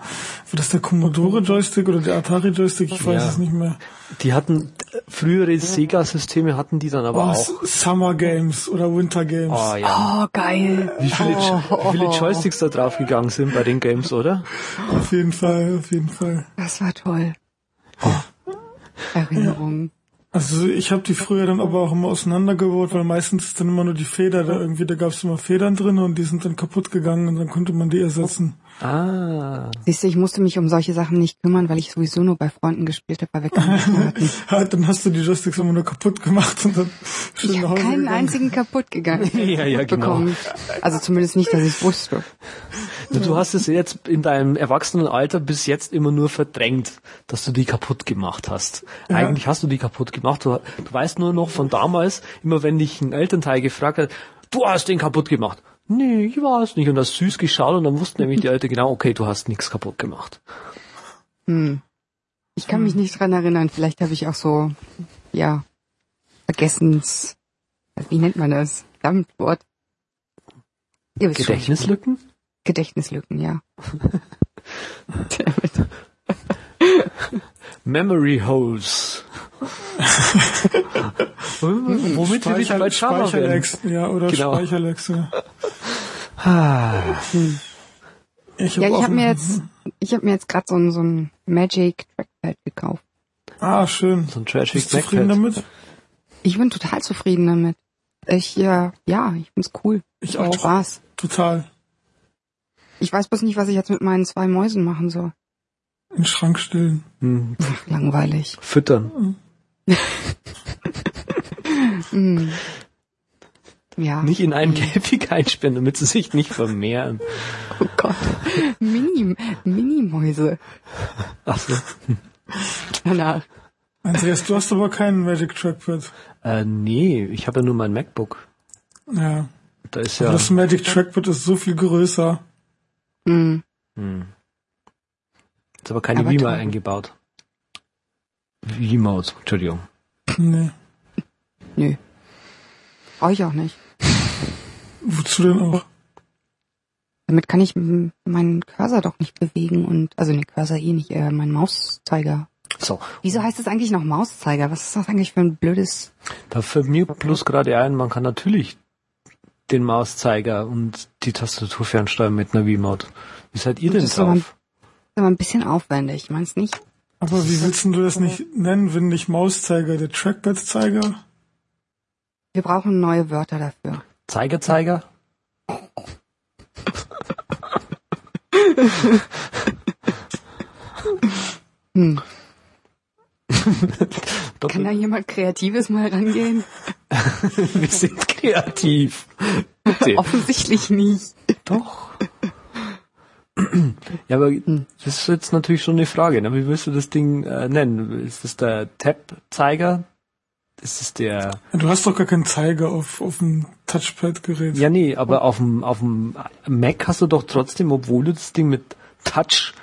das der Commodore Joystick oder der Atari Joystick? Ich weiß Ja. es nicht mehr. Die hatten, frühere Sega-Systeme hatten die dann aber Oh, auch. Summer Games oder Winter Games. Oh ja. Oh, geil. Wie viele, wie viele Joysticks da draufgegangen sind bei den Games, oder? Auf jeden Fall, auf jeden Fall. Das war toll. Erinnerungen. Also ich habe die früher dann aber auch immer auseinandergebaut, weil meistens ist dann immer nur die Feder da irgendwie, da gab es immer Federn drin und die sind dann kaputt gegangen und dann konnte man die ersetzen. Ah. Siehst du, ich musste mich um solche Sachen nicht kümmern, weil ich sowieso nur bei Freunden gespielt habe, weil wir keine hatten. Ja, dann hast du die Joysticks immer nur kaputt gemacht und dann schön Ich nach habe Hause keinen gegangen. einzigen kaputt gegangen Ja, ja, genau. Also zumindest nicht, dass ich wusste. Du hast es jetzt in deinem Erwachsenenalter bis jetzt immer nur verdrängt, dass du die kaputt gemacht hast. Ja. Eigentlich hast du die kaputt gemacht. Du, du weißt nur noch von damals, immer wenn dich ein Elternteil gefragt hat, du hast den kaputt gemacht. Nee, ich war es nicht. Und hast süß geschaut und dann wussten nämlich die Eltern genau, okay, du hast nichts kaputt gemacht. Hm. Ich kann mich nicht dran erinnern. Vielleicht habe ich auch so, ja, Vergessens, wie nennt man das? Verdammt Wort. Ihr wisst schon. Gedächtnislücken? Gedächtnislücken, ja. Memory Holes. Womit wir wieder bei Java werden. Ja, oder Genau. Speicherlex, ja. Ah, Ich Ja, auch ich habe mir jetzt, ich habe mir jetzt gerade so ein, so ein Magic Trackpad gekauft. Ah, schön. so ein Tragic Bist du zufrieden damit? Ich bin total zufrieden damit. Ich, ja, ja, ich find's cool. Ich Macht auch. Spaß. Total. Ich weiß bloß nicht, was ich jetzt mit meinen zwei Mäusen machen soll. In den Schrank stellen. Hm, Ach, langweilig. füttern. Hm. Ja. Nicht in einen Käfig einsperren, damit sie sich nicht vermehren. Oh Gott. Mini, Mini-Mäuse. Ach so. Danach. Andreas, du hast aber keinen Magic Trackpad. Äh, nee, ich habe ja nur mein MacBook. Ja. Da ist Aber ja. Das Magic Trackpad ist so viel größer. Hm. Hm. Ist aber keine Aber Beamer toll. Eingebaut. Wiimote, Entschuldigung. Nee. Nö. Brauche ich auch nicht. Wozu denn auch? Damit kann ich meinen Cursor doch nicht bewegen und, also ne, Cursor eh nicht, äh, meinen Mauszeiger. So, Wieso heißt es eigentlich noch Mauszeiger? Was ist das eigentlich für ein blödes... da fällt mir bloß gerade ein, man kann natürlich den Mauszeiger und die Tastatur fernsteuern mit einer Wiimote. Wie seid ihr denn Das ist aber ein- drauf? ist aber ein bisschen aufwendig, meinst nicht? Aber wie willst du das nicht nennen, wenn nicht Mauszeiger, der Trackpad-Zeiger? Wir brauchen neue Wörter dafür. Zeigerzeiger? Hm. Kann da jemand Kreatives mal rangehen? Wir sind kreativ. Offensichtlich nicht. Doch. Ja, aber das ist jetzt natürlich schon eine Frage. Ne? Wie willst du das Ding äh, nennen? Ist das der Tab-Zeiger? Ist es der... Du hast doch gar keinen Zeiger auf, auf dem Touchpad-Gerät. Ja, nee, aber auf dem, auf dem Mac hast du doch trotzdem, obwohl du das Ding mit Touch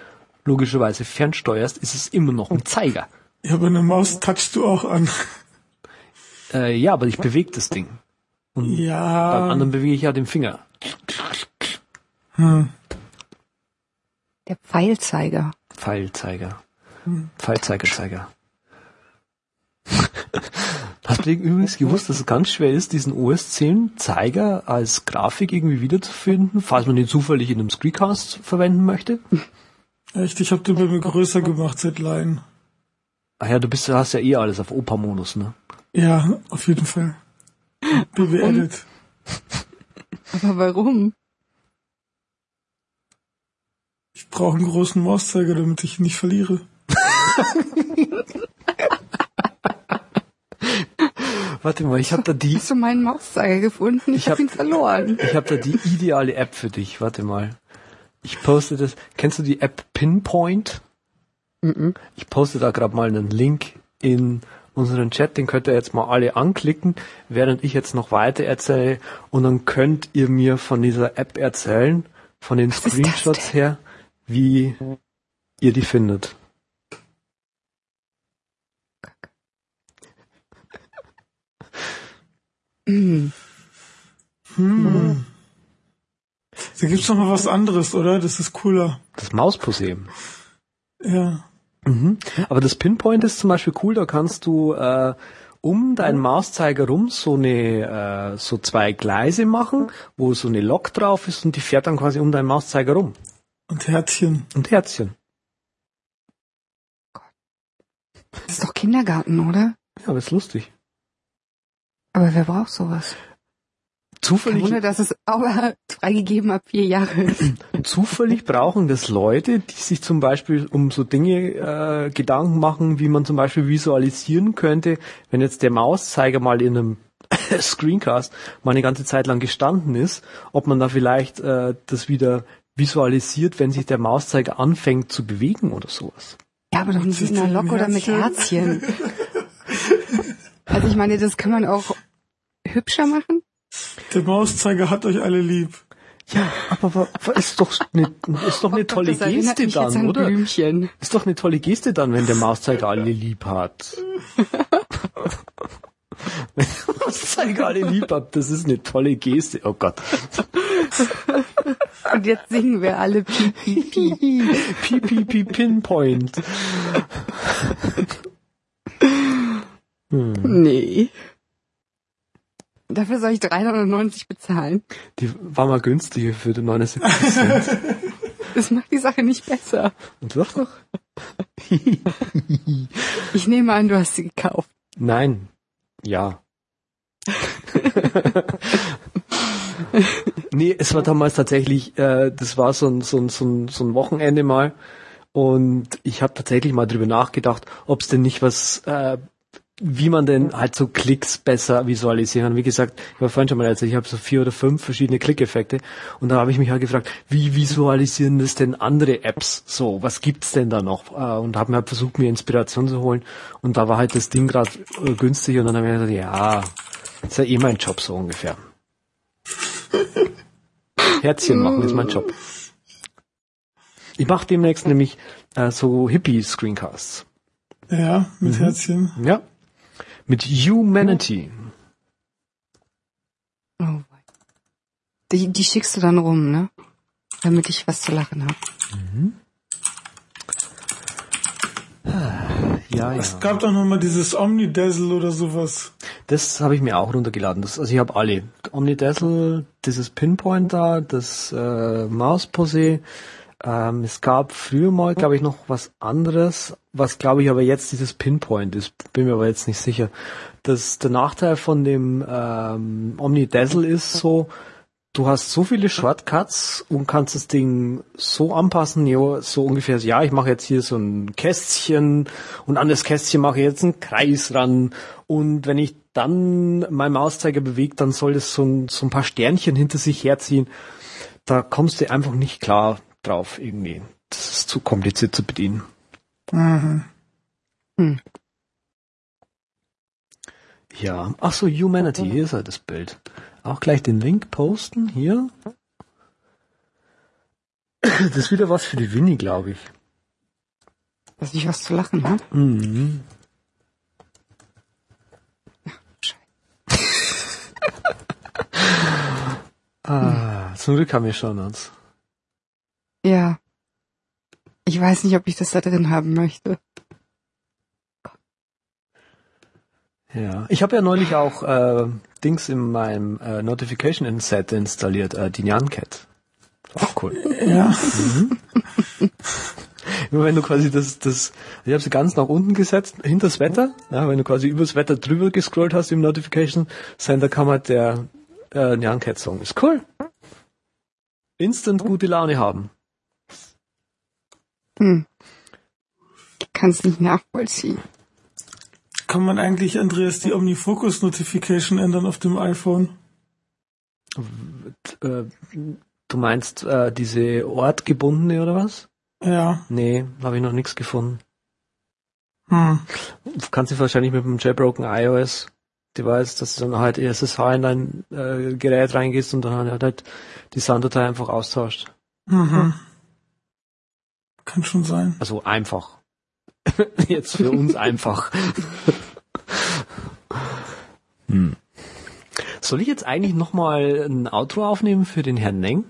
logischerweise fernsteuerst, ist es immer noch ein Zeiger. Ja, aber eine Maus touchst du auch an. Äh, ja, aber ich bewege das Ding. Und beim Ja. anderen bewege ich ja den Finger. Hm. Der Pfeilzeiger. Pfeilzeiger. Pfeilzeigerzeiger. Hast du übrigens gewusst, dass es ganz schwer ist, diesen OS 10 Zeiger als Grafik irgendwie wiederzufinden, falls man den zufällig in einem Screencast verwenden möchte? Echt, ich habe den bei mir größer gemacht seit Line. Ach ja, du bist, hast ja eh alles auf Opa-Modus, ne? Ja, auf jeden Fall. BB Edit. Aber warum? Ich brauche einen großen Mauszeiger, damit ich ihn nicht verliere. Warte mal, ich habe da die, Hast du meinen Mauszeiger gefunden? Ich, Ich hab hab- ihn verloren. ich habe da die ideale App für dich. Warte mal. Ich poste das. Kennst du die App Pinpoint? Mhm. Ich poste da gerade mal einen Link in unseren Chat, den könnt ihr jetzt mal alle anklicken, während ich jetzt noch weiter erzähle und dann könnt ihr mir von dieser App erzählen, von den das Screenshots her, wie ihr die findet. Mhm. Hm. Da gibt's noch mal was anderes, oder? Das ist cooler. Das Mausmuseum. Ja. Mhm. Aber das Pinpoint ist zum Beispiel cool, da kannst du äh, um deinen Mauszeiger rum so eine äh, so zwei Gleise machen, wo so eine Lok drauf ist und die fährt dann quasi um deinen Mauszeiger rum. Und Herzchen. Und Herzchen. Das ist doch Kindergarten, oder? Ja, aber ist lustig. Aber wer braucht sowas? Zufällig, Wunder, dass es aber freigegeben ab vier Jahre ist. zufällig brauchen das Leute, die sich zum Beispiel um so Dinge äh, Gedanken machen, wie man zum Beispiel visualisieren könnte, wenn jetzt der Mauszeiger mal in einem Screencast mal eine ganze Zeit lang gestanden ist, ob man da vielleicht äh, das wieder visualisiert, wenn sich der Mauszeiger anfängt zu bewegen oder sowas. Ja, aber doch nicht mit einer Lok oder mit Herzchen. Also ich meine, das kann man auch hübscher machen. Der Mauszeiger hat euch alle lieb. Ja, aber wa- ist doch eine, ist doch eine Oh Gott, tolle erinnert Geste dann, an oder? Blümchen. Ist doch eine tolle Geste dann, wenn der Mauszeiger alle lieb hat. wenn der Mauszeiger alle lieb hat, das ist eine tolle Geste. Oh Gott. Und jetzt singen wir alle Piep, Piep, Piep. PPP Pinpoint. Nee. Dafür soll ich 390 bezahlen. Die war mal günstiger für den 79 Cent. Das macht die Sache nicht besser. Und doch doch? Ich nehme an, du hast sie gekauft. Nein. Ja. nee, es war damals tatsächlich, äh, das war so ein, so, ein, so, ein, so ein Wochenende mal und ich habe tatsächlich mal drüber nachgedacht, ob es denn nicht was, äh, wie man denn halt so Klicks besser visualisieren kann. Wie gesagt, ich habe vorhin schon mal erzählt, ich habe so vier oder fünf verschiedene Klickeffekte und da habe ich mich halt gefragt, wie visualisieren das denn andere Apps so? Was gibt's denn da noch? Äh, Und habe mir halt versucht, mir Inspiration zu holen und da war halt das Ding gerade äh, günstig und dann habe ich gesagt, ja, ist ja eh mein Job so ungefähr. Herzchen machen ist mein Job. Ich mache demnächst nämlich äh, so Hippie-Screencasts. Ja, mit Herzchen. Ja. Mit Humanity. Oh, die, die schickst du dann rum, ne? Damit ich was zu lachen habe. Ja, Es ja. gab doch noch mal dieses Omnidazzle oder sowas. Das habe ich mir auch runtergeladen. Das, also ich habe alle. Omnidazzle, dieses Pinpoint da, das äh, Mausposé. Ähm, es gab früher mal, glaube ich, noch was anderes, was glaube ich aber jetzt dieses Pinpoint ist. Bin mir aber jetzt nicht sicher. Das, der Nachteil von dem ähm, Omnidazzle ist so, du hast so viele Shortcuts und kannst das Ding so anpassen, jo, so ungefähr, ja, ich mache jetzt hier so ein Kästchen und an das Kästchen mache ich jetzt einen Kreis ran und wenn ich dann mein Mauszeiger bewege, dann soll das so ein, so ein paar Sternchen hinter sich herziehen. Da kommst du einfach nicht klar drauf irgendwie. Das ist zu kompliziert zu bedienen. Mhm. Hm. Ja, ach so, Humanity, hier ist halt das Bild. Auch gleich den Link posten, hier. Das ist wieder was für die Winnie, glaube ich. Dass ich was zu lachen habe. Mhm. Ah, zum Glück haben wir schon uns. Ja. Ich weiß nicht, ob ich das da drin haben möchte. Ja, ich habe ja neulich auch äh, Dings in meinem äh, Notification Set installiert, äh, die Nyan Cat. Auch cool. Ja. Nur wenn du quasi das, das, ich habe sie ganz nach unten gesetzt, hinter das Wetter, ja, wenn du quasi übers Wetter drüber gescrollt hast im Notification Center, kam halt der äh, Nyan Cat Song. Ist cool. Instant gute Laune haben. Hm. Ich kann es nicht nachvollziehen. Kann man eigentlich, Andreas, die Omnifocus Notification ändern auf dem iPhone? Äh, du meinst äh, diese ortgebundene oder was? Ja. Nee, habe ich noch nichts gefunden. Hm. Kannst du wahrscheinlich mit dem jailbroken iOS Device, dass du dann halt SSH in dein äh, Gerät reingehst und dann halt, halt die Sounddatei einfach austauscht. Mhm. Kann schon sein. Also einfach. Jetzt für uns einfach. hm. Soll ich jetzt eigentlich nochmal ein Outro aufnehmen für den Herrn Neng?